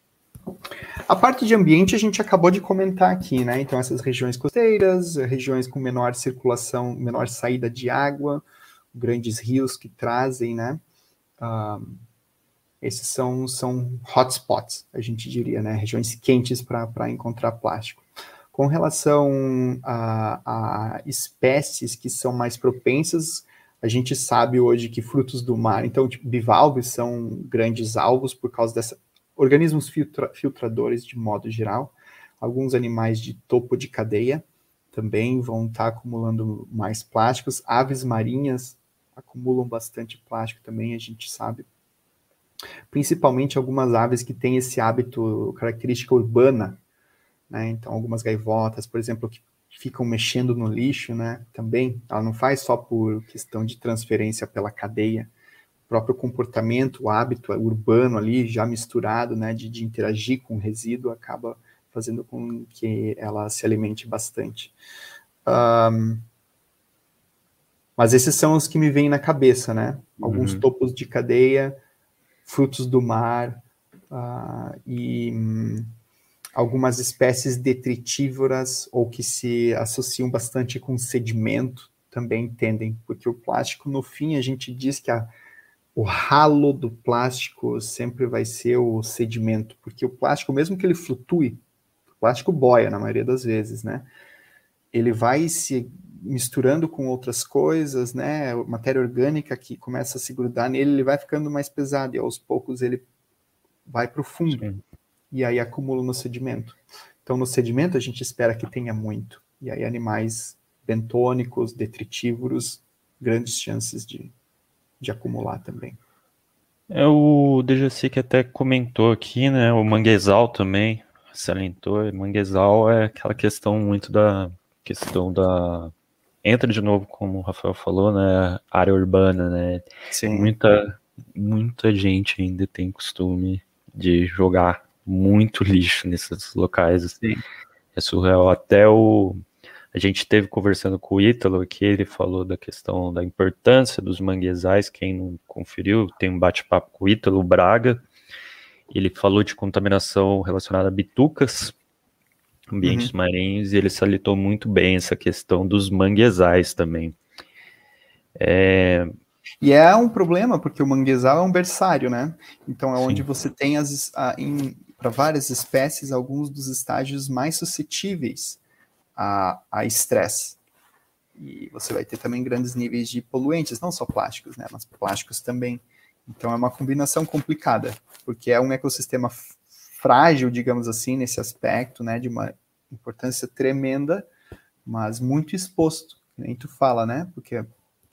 A parte de ambiente a gente acabou de comentar aqui, né? Então essas regiões costeiras, regiões com menor circulação, menor saída de água, grandes rios que trazem, né? Uh, esses são, são hotspots, a gente diria, né? Regiões quentes para encontrar plástico. Com relação a, a, espécies que são mais propensas, a gente sabe hoje que frutos do mar, então, tipo, bivalves são grandes alvos por causa dessa. Organismos filtra, filtradores, de modo geral. Alguns animais de topo de cadeia também vão estar tá acumulando mais plásticos. Aves marinhas acumulam bastante plástico também, a gente sabe. Principalmente algumas aves que têm esse hábito, característica urbana, né? Então, algumas gaivotas, por exemplo, que ficam mexendo no lixo, né? Também, ela não faz só por questão de transferência pela cadeia, o próprio comportamento, o hábito urbano ali, já misturado, né, de, de interagir com o resíduo, acaba fazendo com que ela se alimente bastante. Um, mas esses são os que me vêm na cabeça, né? Alguns uhum. topos de cadeia, frutos do mar uh, e um, algumas espécies detritívoras ou que se associam bastante com sedimento também tendem, porque o plástico, no fim, a gente diz que a, o ralo do plástico sempre vai ser o sedimento, porque o plástico, mesmo que ele flutue, plástico boia na maioria das vezes, né? Ele vai se misturando com outras coisas, né? Matéria orgânica que começa a se grudar nele, ele vai ficando mais pesado e aos poucos ele vai para o fundo Sim. e aí acumula no sedimento. Então no sedimento a gente espera que tenha muito e aí animais bentônicos, detritívoros, grandes chances de, de acumular também. É o DGC que até comentou aqui, né? O manguezal também salientou, manguezal é aquela questão muito da questão da entra de novo como o Rafael falou, né, área urbana, né? Sim. Muita muita gente ainda tem costume de jogar muito lixo nesses locais. Assim. É surreal. Até o a gente teve conversando com o Ítalo aqui, ele falou da questão da importância dos manguezais. Quem não conferiu, tem um bate-papo com o Ítalo Braga, ele falou de contaminação relacionada a bitucas, ambientes uhum. marinhos, e ele salientou muito bem essa questão dos manguezais também. É... E é um problema, porque o manguezal é um berçário, né? Então é Sim. onde você tem as, para várias espécies alguns dos estágios mais suscetíveis a estresse. E você vai ter também grandes níveis de poluentes, não só plásticos, né? Mas plásticos também. Então é uma combinação complicada, porque é um ecossistema frágil, digamos assim, nesse aspecto, né, de uma importância tremenda, mas muito exposto, nem tu fala, né, porque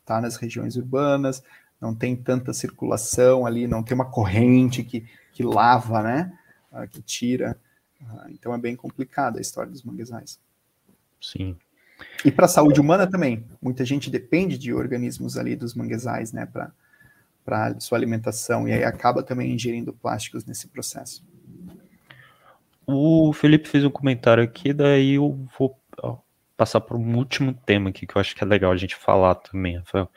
tá nas regiões urbanas, não tem tanta circulação ali, não tem uma corrente que, que lava, né, ah, que tira, ah, então é bem complicada a história dos manguezais. Sim. E para a saúde humana também, muita gente depende de organismos ali dos manguezais, né, para para sua alimentação e aí acaba também ingerindo plásticos nesse processo. O Felipe fez um comentário aqui, daí eu vou passar para um último tema aqui que eu acho que é legal a gente falar também, Rafael.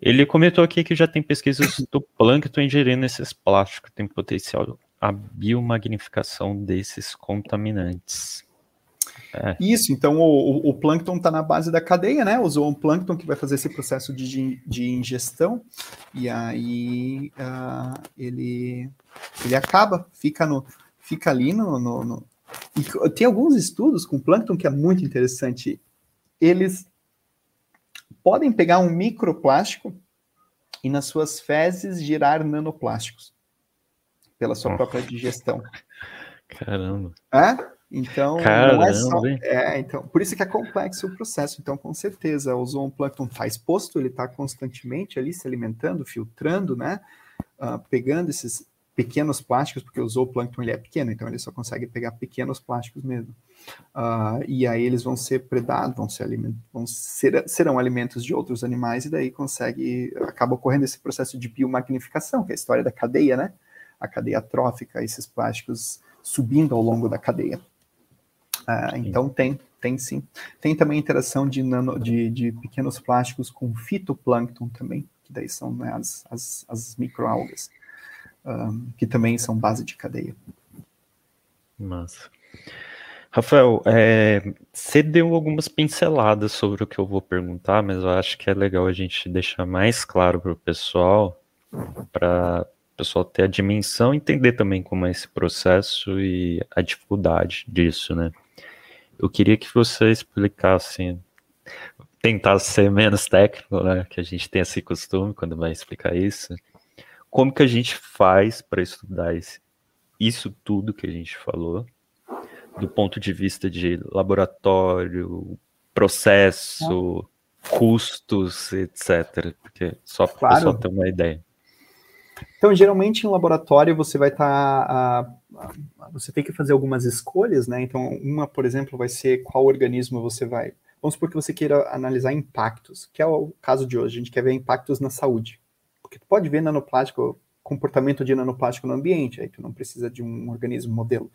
Ele comentou aqui que já tem pesquisas do plâncton ingerindo esses plásticos, tem potencial a biomagnificação desses contaminantes. É. Isso, então o, o, plâncton está na base da cadeia, né? O zooplâncton que vai fazer esse processo de, de ingestão, e aí uh, ele, ele acaba, fica, no, fica ali no, no, no... E tem alguns estudos com plâncton que é muito interessante. Eles podem pegar um microplástico e nas suas fezes gerar nanoplásticos pela sua oh. própria digestão. Caramba. É? Então, Caramba, não é só. É, então, por isso que é complexo o processo. Então, com certeza, o zooplâncton está exposto, ele está constantemente ali se alimentando, filtrando, né? Uh, pegando esses pequenos plásticos, porque o zooplâncton ele é pequeno, então ele só consegue pegar pequenos plásticos mesmo. Uh, e aí eles vão ser predados, vão ser alimentos, vão ser, serão alimentos de outros animais, e daí consegue, acaba ocorrendo esse processo de biomagnificação, que é a história da cadeia, né? A cadeia trófica, esses plásticos subindo ao longo da cadeia. Uh, então tem, tem sim. Tem também interação de, nano, de, de pequenos plásticos com fitoplâncton também, que daí são né, as, as, as microalgas, um, que também são base de cadeia. Massa. Rafael, é, você deu algumas pinceladas sobre o que eu vou perguntar, mas eu acho que é legal a gente deixar mais claro para o pessoal, para o pessoal ter a dimensão, entender também como é esse processo e a dificuldade disso, né? Eu queria que você explicasse, tentasse ser menos técnico, né? Que a gente tem esse costume quando vai explicar isso. Como que a gente faz para estudar esse, isso tudo que a gente falou, do ponto de vista de laboratório, processo, custos, etc. Porque só para claro. o pessoal ter uma ideia. Então, geralmente em laboratório você vai estar tá, você tem que fazer algumas escolhas, né? Então, uma, por exemplo, vai ser qual organismo você vai. Vamos supor que você queira analisar impactos, que é o caso de hoje. A gente quer ver impactos na saúde. Porque tu pode ver nanoplástico, comportamento de nanoplástico no ambiente, aí tu não precisa de um organismo modelo.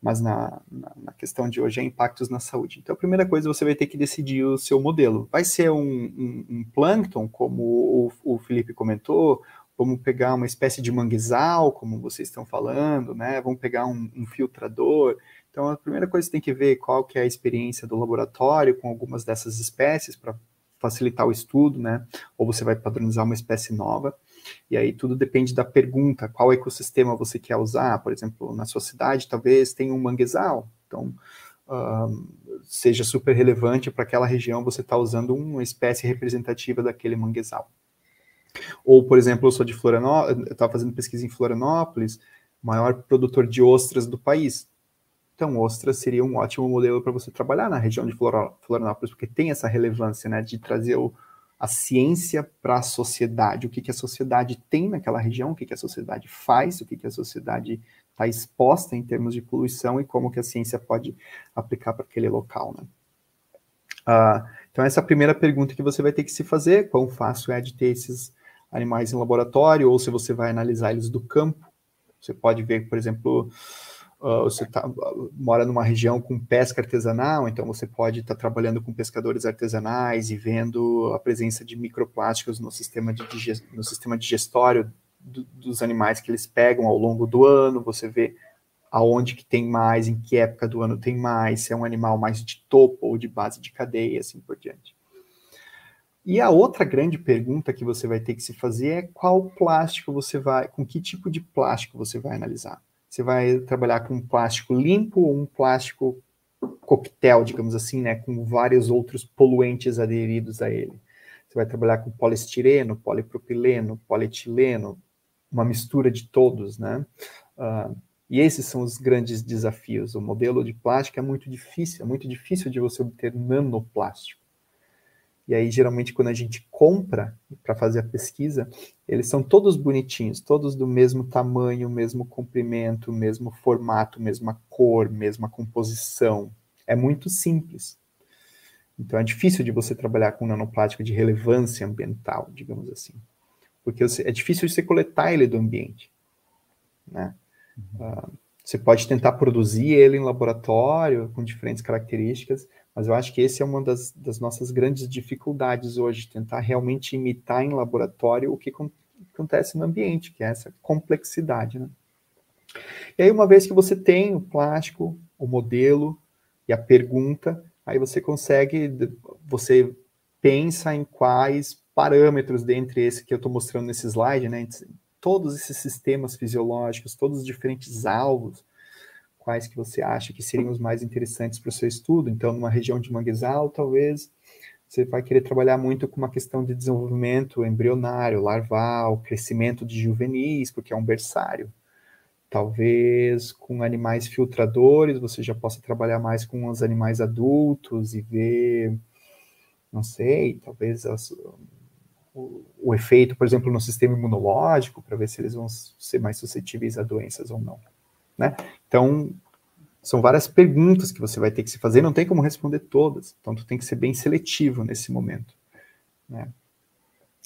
Mas na, na, na questão de hoje é impactos na saúde. Então, a primeira coisa, você vai ter que decidir o seu modelo. Vai ser um, um, um plâncton, como o, o Felipe comentou, Vamos pegar uma espécie de manguezal, como vocês estão falando, né? Vamos pegar um, um filtrador. Então, a primeira coisa você tem que ver qual que é a experiência do laboratório com algumas dessas espécies para facilitar o estudo, né? Ou você vai padronizar uma espécie nova. E aí tudo depende da pergunta, qual ecossistema você quer usar. Por exemplo, na sua cidade talvez tenha um manguezal. Então, um, seja super relevante para aquela região você está usando uma espécie representativa daquele manguezal. Ou, por exemplo, eu sou de Florianópolis, eu estava fazendo pesquisa em Florianópolis, maior produtor de ostras do país. Então, ostras seria um ótimo modelo para você trabalhar na região de Florianópolis, porque tem essa relevância, né, de trazer o, a ciência para a sociedade, o que, que a sociedade tem naquela região, o que, que a sociedade faz, o que, que a sociedade está exposta em termos de poluição e como que a ciência pode aplicar para aquele local, né. Uh, então, essa é a primeira pergunta que você vai ter que se fazer, quão fácil é de ter esses animais em laboratório, ou se você vai analisar eles do campo. Você pode ver, por exemplo, uh, você tá, mora numa região com pesca artesanal, então você pode estar tá trabalhando com pescadores artesanais e vendo a presença de microplásticos no sistema, de, no sistema digestório do, dos animais que eles pegam ao longo do ano, você vê aonde que tem mais, em que época do ano tem mais, se é um animal mais de topo ou de base de cadeia, assim por diante. E a outra grande pergunta que você vai ter que se fazer é qual plástico você vai, com que tipo de plástico você vai analisar. Você vai trabalhar com um plástico limpo ou um plástico coquetel, digamos assim, né, com vários outros poluentes aderidos a ele. Você vai trabalhar com poliestireno, polipropileno, polietileno, uma mistura de todos, né? Uh, e esses são os grandes desafios. O modelo de plástico é muito difícil, é muito difícil de você obter nanoplástico. E aí, geralmente, quando a gente compra para fazer a pesquisa, eles são todos bonitinhos, todos do mesmo tamanho, mesmo comprimento, mesmo formato, mesma cor, mesma composição. É muito simples. Então, é difícil de você trabalhar com nanoplástico de relevância ambiental, digamos assim. Porque é difícil de você coletar ele do ambiente. Né? Uhum. Uh, você pode tentar produzir ele em laboratório, com diferentes características, mas eu acho que esse é uma das, das nossas grandes dificuldades hoje, tentar realmente imitar em laboratório o que acontece no ambiente, que é essa complexidade, né? E aí, uma vez que você tem o plástico, o modelo e a pergunta, aí você consegue, você pensa em quais parâmetros dentre esse que eu estou mostrando nesse slide, né? Todos esses sistemas fisiológicos, todos os diferentes alvos, quais que você acha que seriam os mais interessantes para o seu estudo. Então, numa região de manguezal, talvez você vai querer trabalhar muito com uma questão de desenvolvimento embrionário, larval, crescimento de juvenis, porque é um berçário. Talvez com animais filtradores, você já possa trabalhar mais com os animais adultos e ver, não sei, talvez as, o, o efeito, por exemplo, no sistema imunológico, para ver se eles vão ser mais suscetíveis a doenças ou não. Né? Então, são várias perguntas que você vai ter que se fazer, não tem como responder todas, então tu tem que ser bem seletivo nesse momento. Né?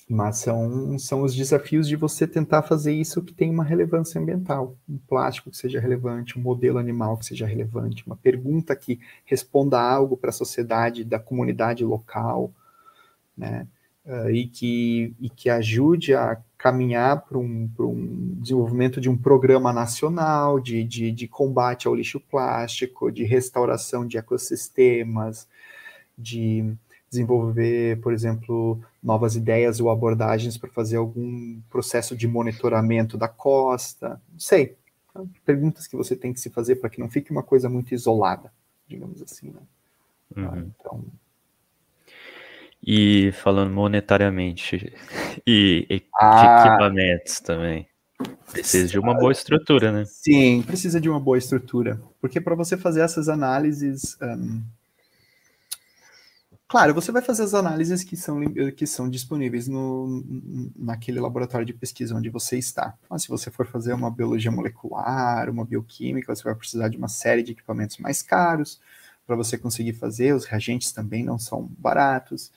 Mas são, são os desafios de você tentar fazer isso que tem uma relevância ambiental, um plástico que seja relevante, um modelo animal que seja relevante, uma pergunta que responda algo para a sociedade da comunidade local, né? Uh, e, que, e que ajude a caminhar para um, um desenvolvimento de um programa nacional de, de, de combate ao lixo plástico, de restauração de ecossistemas, de desenvolver, por exemplo, novas ideias ou abordagens para fazer algum processo de monitoramento da costa, não sei. Perguntas que você tem que se fazer para que não fique uma coisa muito isolada, digamos assim. Né? Uhum. Então, e falando monetariamente, e, ah, equipamentos também. Precisa de uma boa estrutura, né? Sim, precisa de uma boa estrutura. Porque para você fazer essas análises, um, Claro, você vai fazer as análises que são, que são disponíveis no, naquele laboratório de pesquisa onde você está. Mas se você for fazer uma biologia molecular, uma bioquímica, você vai precisar de uma série de equipamentos mais caros para você conseguir fazer. Os reagentes também não são baratos.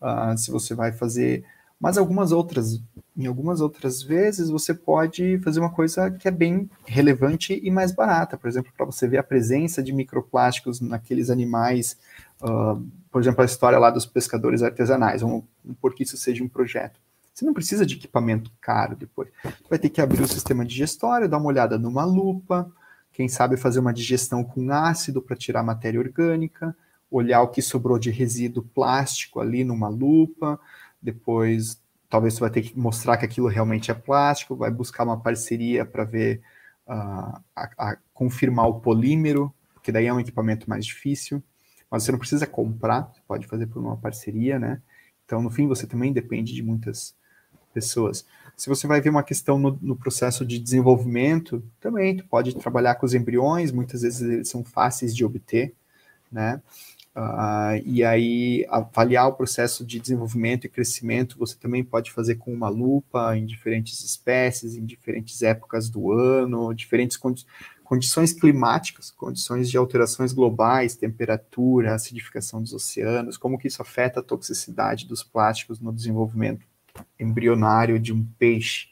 Uh, se você vai fazer mas algumas outras, em algumas outras vezes, você pode fazer uma coisa que é bem relevante e mais barata. Por exemplo, para você ver a presença de microplásticos naqueles animais, uh, por exemplo, a história lá dos pescadores artesanais, vamos por que isso seja um projeto. Você não precisa de equipamento caro depois. Você vai ter que abrir o sistema digestório, dar uma olhada numa lupa, quem sabe fazer uma digestão com ácido para tirar matéria orgânica, olhar o que sobrou de resíduo plástico ali numa lupa, depois talvez você vai ter que mostrar que aquilo realmente é plástico, vai buscar uma parceria para ver, uh, a, a confirmar o polímero, porque daí é um equipamento mais difícil, mas você não precisa comprar, você pode fazer por uma parceria, né? Então, no fim, você também depende de muitas pessoas. Se você vai ver uma questão no, no processo de desenvolvimento, também tu pode trabalhar com os embriões, muitas vezes eles são fáceis de obter, né? Uh, e aí, avaliar o processo de desenvolvimento e crescimento, você também pode fazer com uma lupa em diferentes espécies, em diferentes épocas do ano, diferentes condi condições climáticas, condições de alterações globais, temperatura, acidificação dos oceanos, como que isso afeta a toxicidade dos plásticos no desenvolvimento embrionário de um peixe.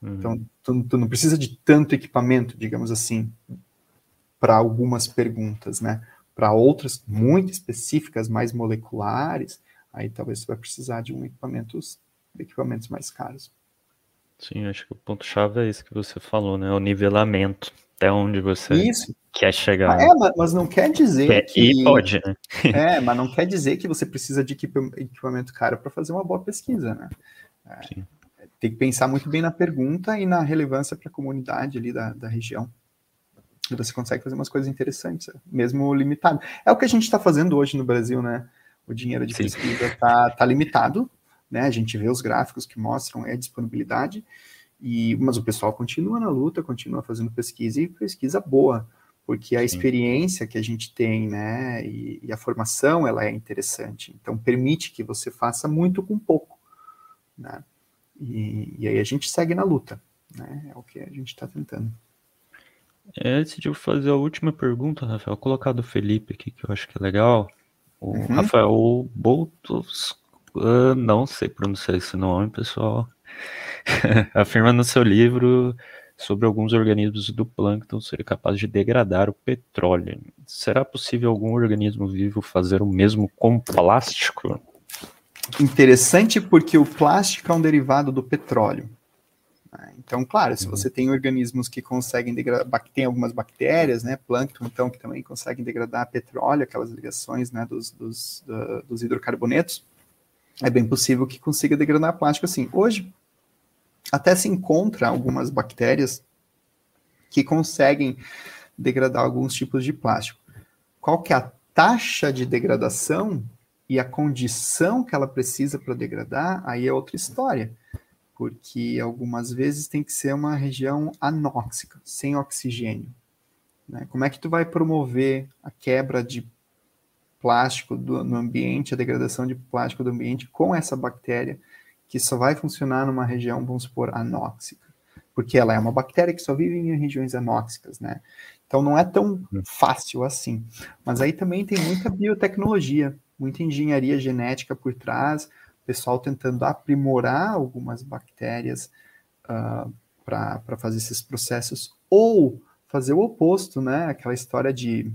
Uhum. Então, tu, tu não precisa de tanto equipamento, digamos assim, para algumas perguntas, né? Para outras muito específicas, mais moleculares, aí talvez você vai precisar de um equipamentos, equipamentos mais caros. Sim, acho que o ponto-chave é isso que você falou, né? O nivelamento. Até onde você isso. quer chegar. É, mas não quer dizer é, que. E pode, né? é, mas não quer dizer que você precisa de equipamento caro para fazer uma boa pesquisa, né? É, tem que pensar muito bem na pergunta e na relevância para a comunidade ali da, da região você consegue fazer umas coisas interessantes, mesmo limitado. É o que a gente está fazendo hoje no Brasil, né? O dinheiro de Sim. pesquisa está tá limitado, né? A gente vê os gráficos que mostram a disponibilidade, e, mas o pessoal continua na luta, continua fazendo pesquisa e pesquisa boa, porque a Sim. experiência que a gente tem, né, e, e, a formação, ela é interessante. Então, permite que você faça muito com pouco, né? E, e aí a gente segue na luta, né? É o que a gente está tentando. É, antes de eu fazer a última pergunta, Rafael, colocar do Felipe aqui, que eu acho que é legal. O uhum. Rafael Boltos, uh, não sei pronunciar esse nome, pessoal, afirma no seu livro sobre alguns organismos do plâncton serem capazes de degradar o petróleo. Será possível algum organismo vivo fazer o mesmo com plástico? Interessante porque o plástico é um derivado do petróleo. Então, claro, se uhum. você tem organismos que conseguem degradar, tem algumas bactérias, né, plâncton, então, que também conseguem degradar petróleo, aquelas ligações, né, dos, dos, dos hidrocarbonetos, é bem possível que consiga degradar plástico assim. Hoje, até se encontra algumas bactérias que conseguem degradar alguns tipos de plástico. Qual que é a taxa de degradação e a condição que ela precisa para degradar, aí é outra história porque algumas vezes tem que ser uma região anóxica, sem oxigênio. Né? Como é que tu vai promover a quebra de plástico do, no ambiente, a degradação de plástico do ambiente com essa bactéria que só vai funcionar numa região, vamos supor, anóxica? Porque ela é uma bactéria que só vive em regiões anóxicas, né? Então não é tão hum. fácil assim. Mas aí também tem muita biotecnologia, muita engenharia genética por trás, pessoal tentando aprimorar algumas bactérias uh, ah, para fazer esses processos, ou fazer o oposto, né? Aquela história de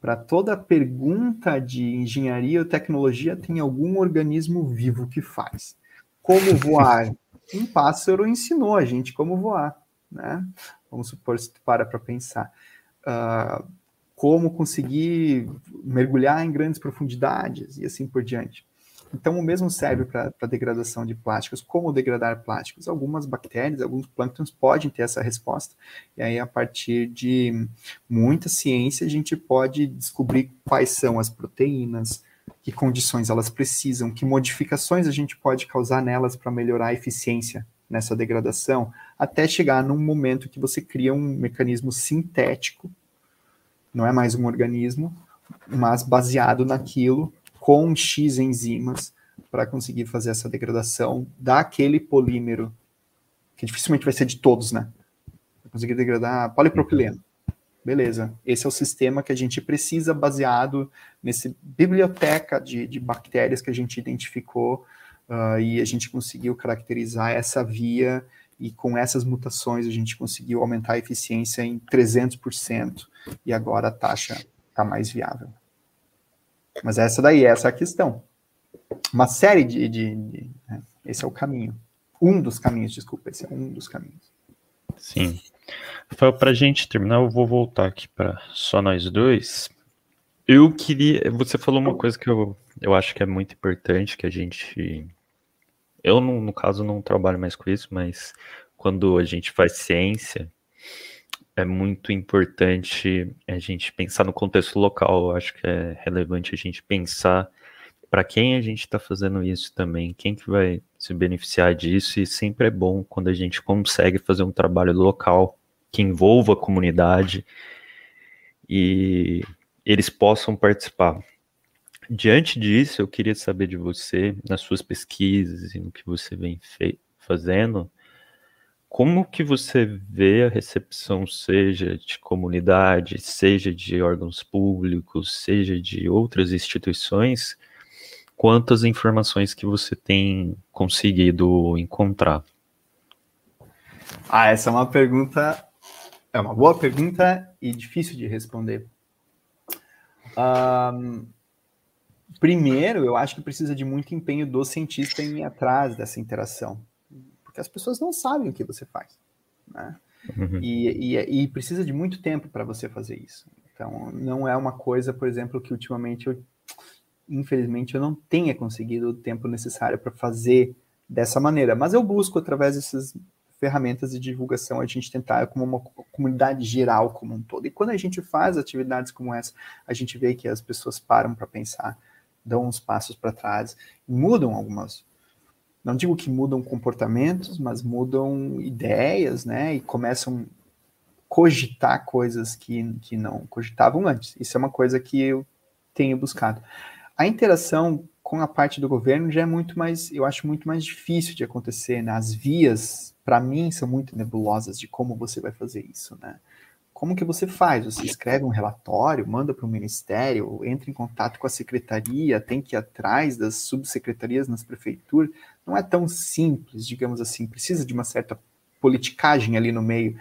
para toda pergunta de engenharia ou tecnologia tem algum organismo vivo que faz. Como voar? um pássaro ensinou a gente como voar, né? Vamos supor se tu para para pensar. Uh, como conseguir mergulhar em grandes profundidades e assim por diante. Então, o mesmo serve para a degradação de plásticos. Como degradar plásticos? Algumas bactérias, alguns plânctons podem ter essa resposta. E aí, a partir de muita ciência, a gente pode descobrir quais são as proteínas, que condições elas precisam, que modificações a gente pode causar nelas para melhorar a eficiência nessa degradação, até chegar num momento que você cria um mecanismo sintético, não é mais um organismo, mas baseado naquilo com X enzimas para conseguir fazer essa degradação daquele polímero, que dificilmente vai ser de todos, né? Para conseguir degradar polipropileno. Beleza, esse é o sistema que a gente precisa baseado nessa biblioteca de, de bactérias que a gente identificou uh, e a gente conseguiu caracterizar essa via e com essas mutações a gente conseguiu aumentar a eficiência em 300% e agora a taxa está mais viável. Mas essa daí, essa é a questão. Uma série de. de, de né? Esse é o caminho. Um dos caminhos, desculpa, esse é um dos caminhos. Sim. Rafael, para a gente terminar, eu vou voltar aqui para só nós dois. Eu queria. Você falou uma coisa que eu, eu acho que é muito importante, que a gente. Eu, no, no caso, não trabalho mais com isso, mas quando a gente faz ciência, é muito importante a gente pensar no contexto local. Eu acho que é relevante a gente pensar para quem a gente está fazendo isso também, quem que vai se beneficiar disso, e sempre é bom quando a gente consegue fazer um trabalho local que envolva a comunidade e eles possam participar. Diante disso, eu queria saber de você, nas suas pesquisas e no que você vem fazendo, como que você vê a recepção, seja de comunidade, seja de órgãos públicos, seja de outras instituições, quantas informações que você tem conseguido encontrar? Ah, essa é uma pergunta, é uma boa pergunta e difícil de responder. Um, primeiro, eu acho que precisa de muito empenho do cientista em ir atrás dessa interação, porque as pessoas não sabem o que você faz, né? Uhum. E, e, e, precisa de muito tempo para você fazer isso. Então, não é uma coisa, por exemplo, que ultimamente eu infelizmente, eu não tenha conseguido o tempo necessário para fazer dessa maneira. Mas eu busco, através dessas ferramentas de divulgação, a gente tentar como uma comunidade geral como um todo. E quando a gente faz atividades como essa, a gente vê que as pessoas param para pensar, dão uns passos para trás, mudam algumas. Não digo que mudam comportamentos, mas mudam ideias, né? E começam a cogitar coisas que, que não cogitavam antes. Isso é uma coisa que eu tenho buscado. A interação com a parte do governo já é muito mais, eu acho muito mais difícil de acontecer. Né? As vias, para mim, são muito nebulosas de como você vai fazer isso, né? Como que você faz? Você escreve um relatório, manda para o ministério, entra em contato com a secretaria, tem que ir atrás das subsecretarias nas prefeituras. Não é tão simples, digamos assim. Precisa de uma certa politicagem ali no meio,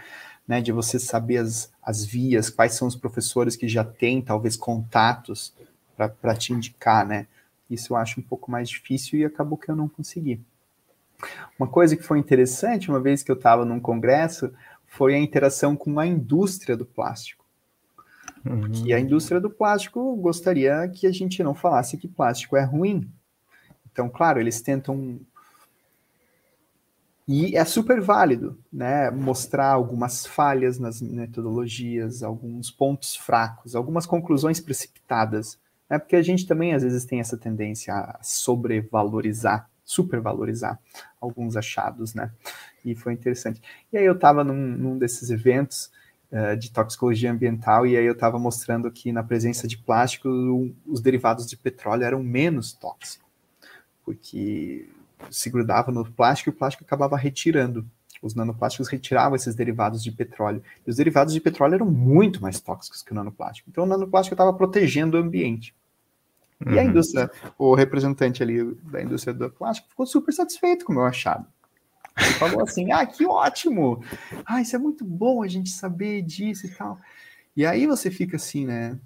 né? De você saber as, as vias, quais são os professores que já têm, talvez, contatos para te indicar, né? Isso eu acho um pouco mais difícil e acabou que eu não consegui. Uma coisa que foi interessante, uma vez que eu estava num congresso, foi a interação com a indústria do plástico. Uhum. Que a indústria do plástico gostaria que a gente não falasse que plástico é ruim. Então, claro, eles tentam e é super válido, né? Mostrar algumas falhas nas metodologias, alguns pontos fracos, algumas conclusões precipitadas. É porque a gente também às vezes tem essa tendência a sobrevalorizar, supervalorizar alguns achados, né? E foi interessante. E aí eu estava num, num, desses eventos uh, de toxicologia ambiental e aí eu estava mostrando que na presença de plástico os derivados de petróleo eram menos tóxicos, porque se grudava no plástico e o plástico acabava retirando. Os nanoplásticos retiravam esses derivados de petróleo. E os derivados de petróleo eram muito mais tóxicos que o nanoplástico. Então o nanoplástico estava protegendo o ambiente. Uhum. E a uhum. indústria, o representante ali da indústria do plástico ficou super satisfeito com o meu achado. Ele falou assim: ah, que ótimo! Ah, isso é muito bom a gente saber disso e tal. E aí você fica assim, né?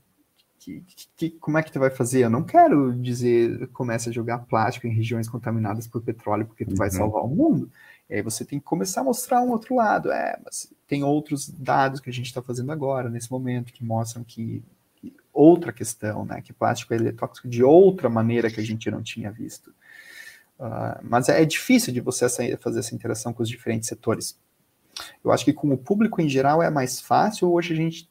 Que, que, como é que tu vai fazer? Eu não quero dizer, começa a jogar plástico em regiões contaminadas por petróleo porque tu uhum. vai salvar o mundo. E aí você tem que começar a mostrar um outro lado. É, mas tem outros dados que a gente está fazendo agora, nesse momento, que mostram que outra questão, né? Que plástico ele é tóxico de outra maneira que a gente não tinha visto. Uh, mas é, difícil de você fazer essa interação com os diferentes setores. Eu acho que com o público em geral é mais fácil. Hoje a gente,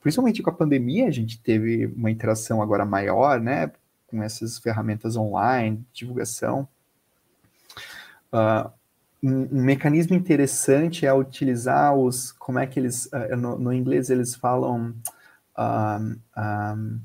principalmente com a pandemia, a gente teve uma interação agora maior, né? Com essas ferramentas online, divulgação. Uh, um, um, mecanismo interessante é utilizar os, como é que eles, uh, no, no inglês eles falam um, um,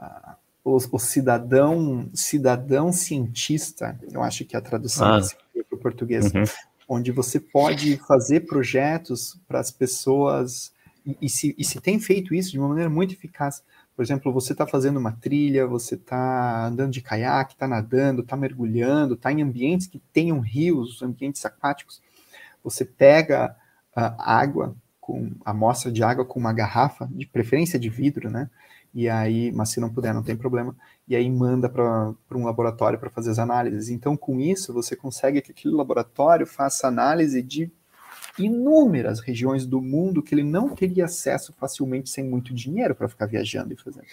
uh, o, o, cidadão cidadão cientista, eu acho que é a tradução ah. para o português, uhum. onde você pode fazer projetos para as pessoas e, e, se, e se tem feito isso de uma maneira muito eficaz. Por exemplo, você está fazendo uma trilha, você está andando de caiaque, está nadando, está mergulhando, está em ambientes que tenham rios, ambientes aquáticos. Você pega uh, água, com amostra de água com uma garrafa, de preferência de vidro, né? E aí, mas se não puder, não tem problema. E aí manda para um laboratório para fazer as análises. Então, com isso, você consegue que aquele laboratório faça análise de inúmeras regiões do mundo que ele não teria acesso facilmente sem muito dinheiro para ficar viajando e fazendo.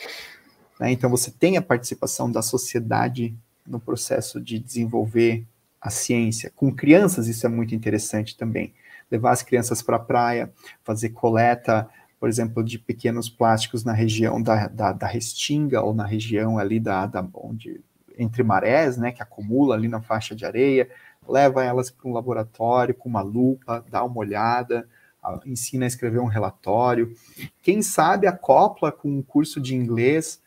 Né? Então você tem a participação da sociedade no processo de desenvolver a ciência. Com crianças, isso é muito interessante também. Levar as crianças para a praia, fazer coleta, por exemplo, de pequenos plásticos na região da, da, da Restinga ou na região ali da, da onde entre marés, né, que acumula ali na faixa de areia, leva elas para um laboratório com uma lupa, dá uma olhada, ensina a escrever um relatório. Quem sabe acopla com um curso de inglês,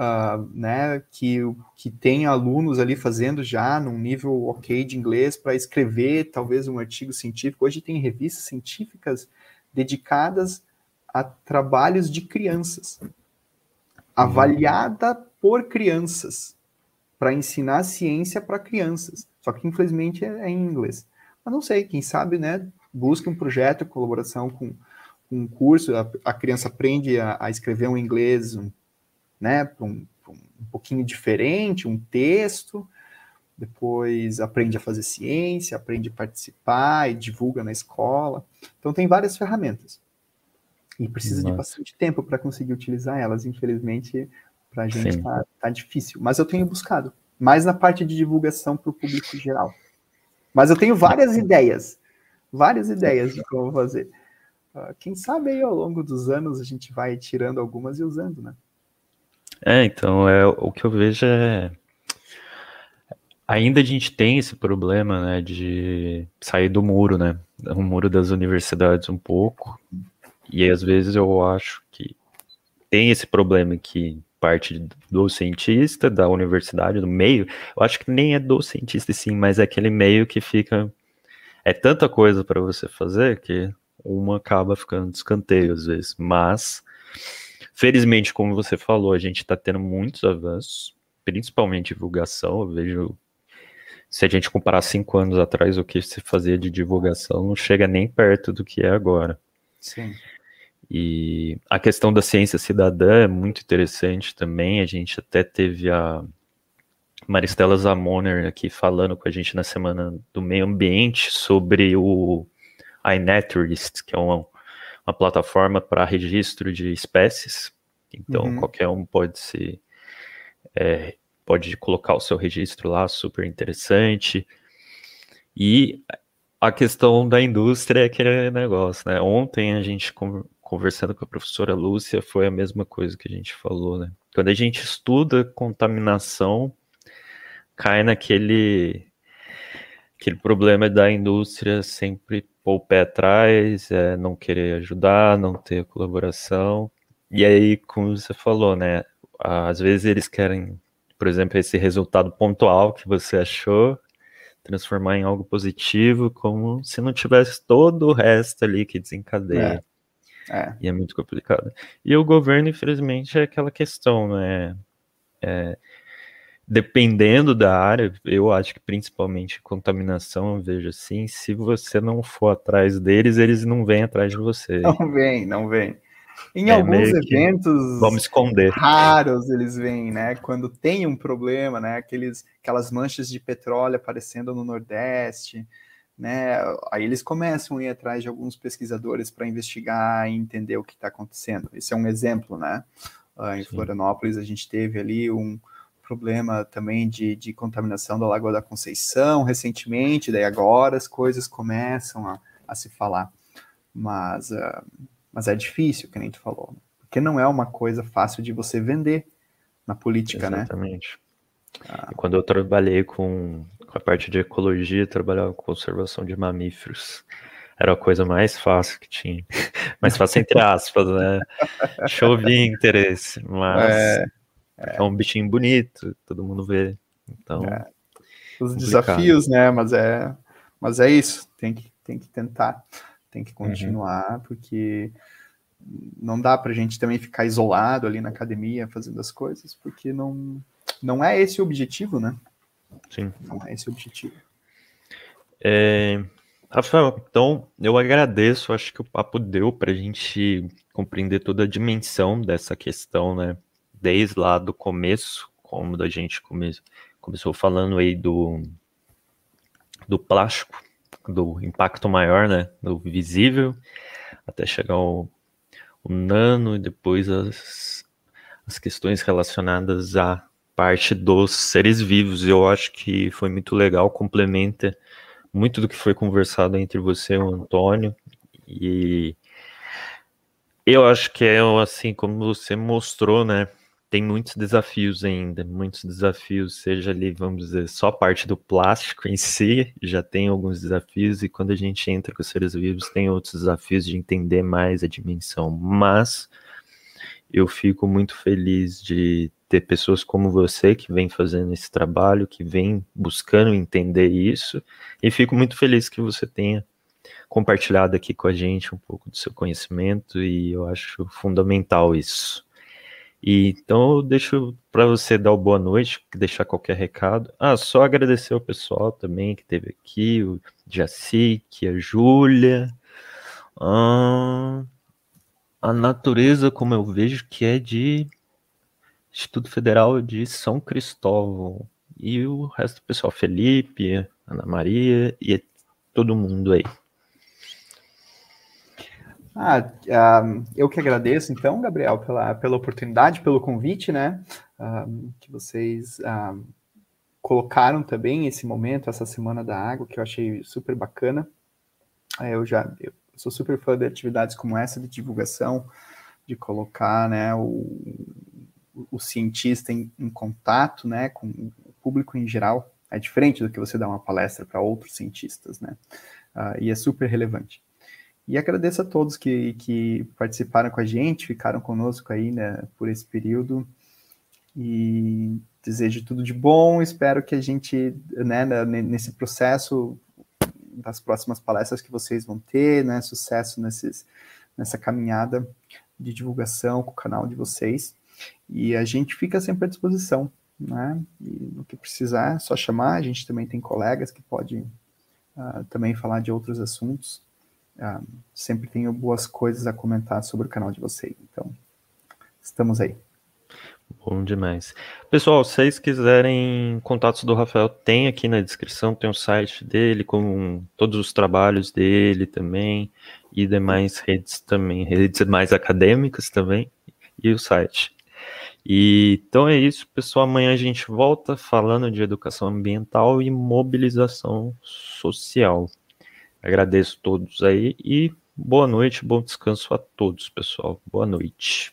uh, né, que, que tem alunos ali fazendo já num nível ok de inglês para escrever talvez um artigo científico. Hoje tem revistas científicas dedicadas a trabalhos de crianças, avaliada por crianças, para ensinar ciência para crianças. Só que infelizmente é, é, em inglês. Mas não sei, quem sabe, né? Busca um projeto, colaboração com, com um curso, a, a criança aprende a, a, escrever um inglês, um, né? Um, um pouquinho diferente, um texto, depois aprende a fazer ciência, aprende a participar e divulga na escola. Então tem várias ferramentas. E precisa Nossa. de bastante tempo para conseguir utilizar elas. Infelizmente, para a gente está tá difícil. Mas eu tenho buscado mais na parte de divulgação para o público geral. Mas eu tenho várias ideias, várias ideias de como fazer. Uh, quem sabe aí ao longo dos anos a gente vai tirando algumas e usando, né? É, então, é, o que eu vejo é. Ainda a gente tem esse problema, né, de sair do muro, né? O muro das universidades um pouco. E às vezes eu acho que tem esse problema que parte do cientista, da universidade, do meio, eu acho que nem é do cientista sim, mas é aquele meio que fica. É tanta coisa para você fazer que uma acaba ficando de escanteio às vezes. Mas, felizmente, como você falou, a gente está tendo muitos avanços, principalmente divulgação. Eu vejo. Se a gente comparar cinco anos atrás, o que se fazia de divulgação não chega nem perto do que é agora. Sim. E a questão da ciência cidadã é muito interessante também. A gente até teve a Maristela Zamoner aqui falando com a gente na semana do meio ambiente sobre o iNaturalist, que é uma, uma plataforma para registro de espécies. Então uhum. qualquer um pode se é, pode colocar o seu registro lá, super interessante. E a questão da indústria é aquele negócio, né? Ontem a gente conversando com a professora Lúcia, foi a mesma coisa que a gente falou, né? Quando a gente estuda contaminação, cai naquele aquele problema da indústria sempre pôr o pé atrás, é, não querer ajudar, não ter colaboração. E aí, como você falou, né? Às vezes eles querem, por exemplo, esse resultado pontual que você achou, transformar em algo positivo, como se não tivesse todo o resto ali que desencadeia. É. É. E é muito complicado. E o governo, infelizmente, é aquela questão, né? É, dependendo da área, eu acho que principalmente contaminação, eu vejo assim, se você não for atrás deles, eles não vêm atrás de você. Não vem, não vem. Em é alguns eventos vamos esconder. raros eles vêm, né? Quando tem um problema, né? Aqueles, aquelas manchas de petróleo aparecendo no Nordeste, né? Aí eles começam a ir atrás de alguns pesquisadores para investigar e entender o que está acontecendo. Esse é um exemplo, né? Uh, em Sim. Florianópolis a gente teve ali um problema também de, de contaminação da Lagoa da Conceição recentemente, daí agora as coisas começam a, a se falar. Mas, uh, mas é difícil, que nem tu falou, porque não é uma coisa fácil de você vender na política, Exatamente. né? Exatamente. Ah. Quando eu trabalhei com com a parte de ecologia, trabalhava com conservação de mamíferos. Era a coisa mais fácil que tinha. mais fácil entre aspas, né? Chovia interesse, mas... É, É. é um bichinho bonito, todo mundo vê. Então. É. Os complicado. desafios, né? Mas é, mas é isso. Tem que, tem que tentar, tem que continuar, uhum. porque não dá para a gente também ficar isolado ali na academia fazendo as coisas, porque não, não é esse o objetivo, né? Sim. Não é esse o objetivo. É, Rafael, então eu agradeço, acho que o papo deu para a gente compreender toda a dimensão dessa questão, né? Desde lá do começo, como a gente come, começou falando aí do, do plástico, do impacto maior, né? Do visível, até chegar ao nano e depois as, as questões relacionadas à parte dos seres vivos. Eu acho que foi muito legal, complementa muito do que foi conversado entre você e o Antônio. E eu acho que é assim, como você mostrou, né? Tem muitos desafios ainda, muitos desafios, seja ali, vamos dizer, só parte do plástico em si, já tem alguns desafios, e quando a gente entra com os seres vivos, tem outros desafios de entender mais a dimensão. Mas eu fico muito feliz de ter pessoas como você que vem fazendo esse trabalho, que vem buscando entender isso, e fico muito feliz que você tenha compartilhado aqui com a gente um pouco do seu conhecimento, e eu acho fundamental isso. E, então eu deixo para você dar o boa noite, deixar qualquer recado. Ah, só agradecer ao pessoal também que esteve aqui, o Jacique, a Júlia, ah, a natureza, como eu vejo, que é de Instituto Federal de São Cristóvão. E o resto do pessoal, Felipe, Ana Maria e todo mundo aí. Ah, uh, eu que agradeço, então, Gabriel, pela, pela oportunidade, pelo convite, né? Uh, que vocês uh, colocaram também esse momento, essa Semana da Água, que eu achei super bacana. Eu já eu sou super fã de atividades como essa, de divulgação, de colocar né, o, o cientista em, em contato né, com o público em geral. É diferente do que você dar uma palestra para outros cientistas, né? e é super relevante. E agradeço a todos que, que participaram com a gente, ficaram conosco aí né, por esse período. E desejo tudo de bom. Espero que a gente, né, nesse processo das próximas palestras que vocês vão ter, né, sucesso nesses, nessa caminhada de divulgação com o canal de vocês. E a gente fica sempre à disposição, né? E no que precisar, é só chamar. A gente também tem colegas que podem uh, também falar de outros assuntos. Ah, sempre tenho boas coisas a comentar sobre o canal de vocês. Então, estamos aí. Bom demais. Pessoal, se vocês quiserem contatos do Rafael, tem aqui na descrição, tem o site dele com todos os trabalhos dele também e demais redes também, redes mais acadêmicas também e o site. E então é isso, pessoal. Amanhã a gente volta falando de educação ambiental e mobilização social. Agradeço todos aí e boa noite, bom descanso a todos, pessoal. Boa noite.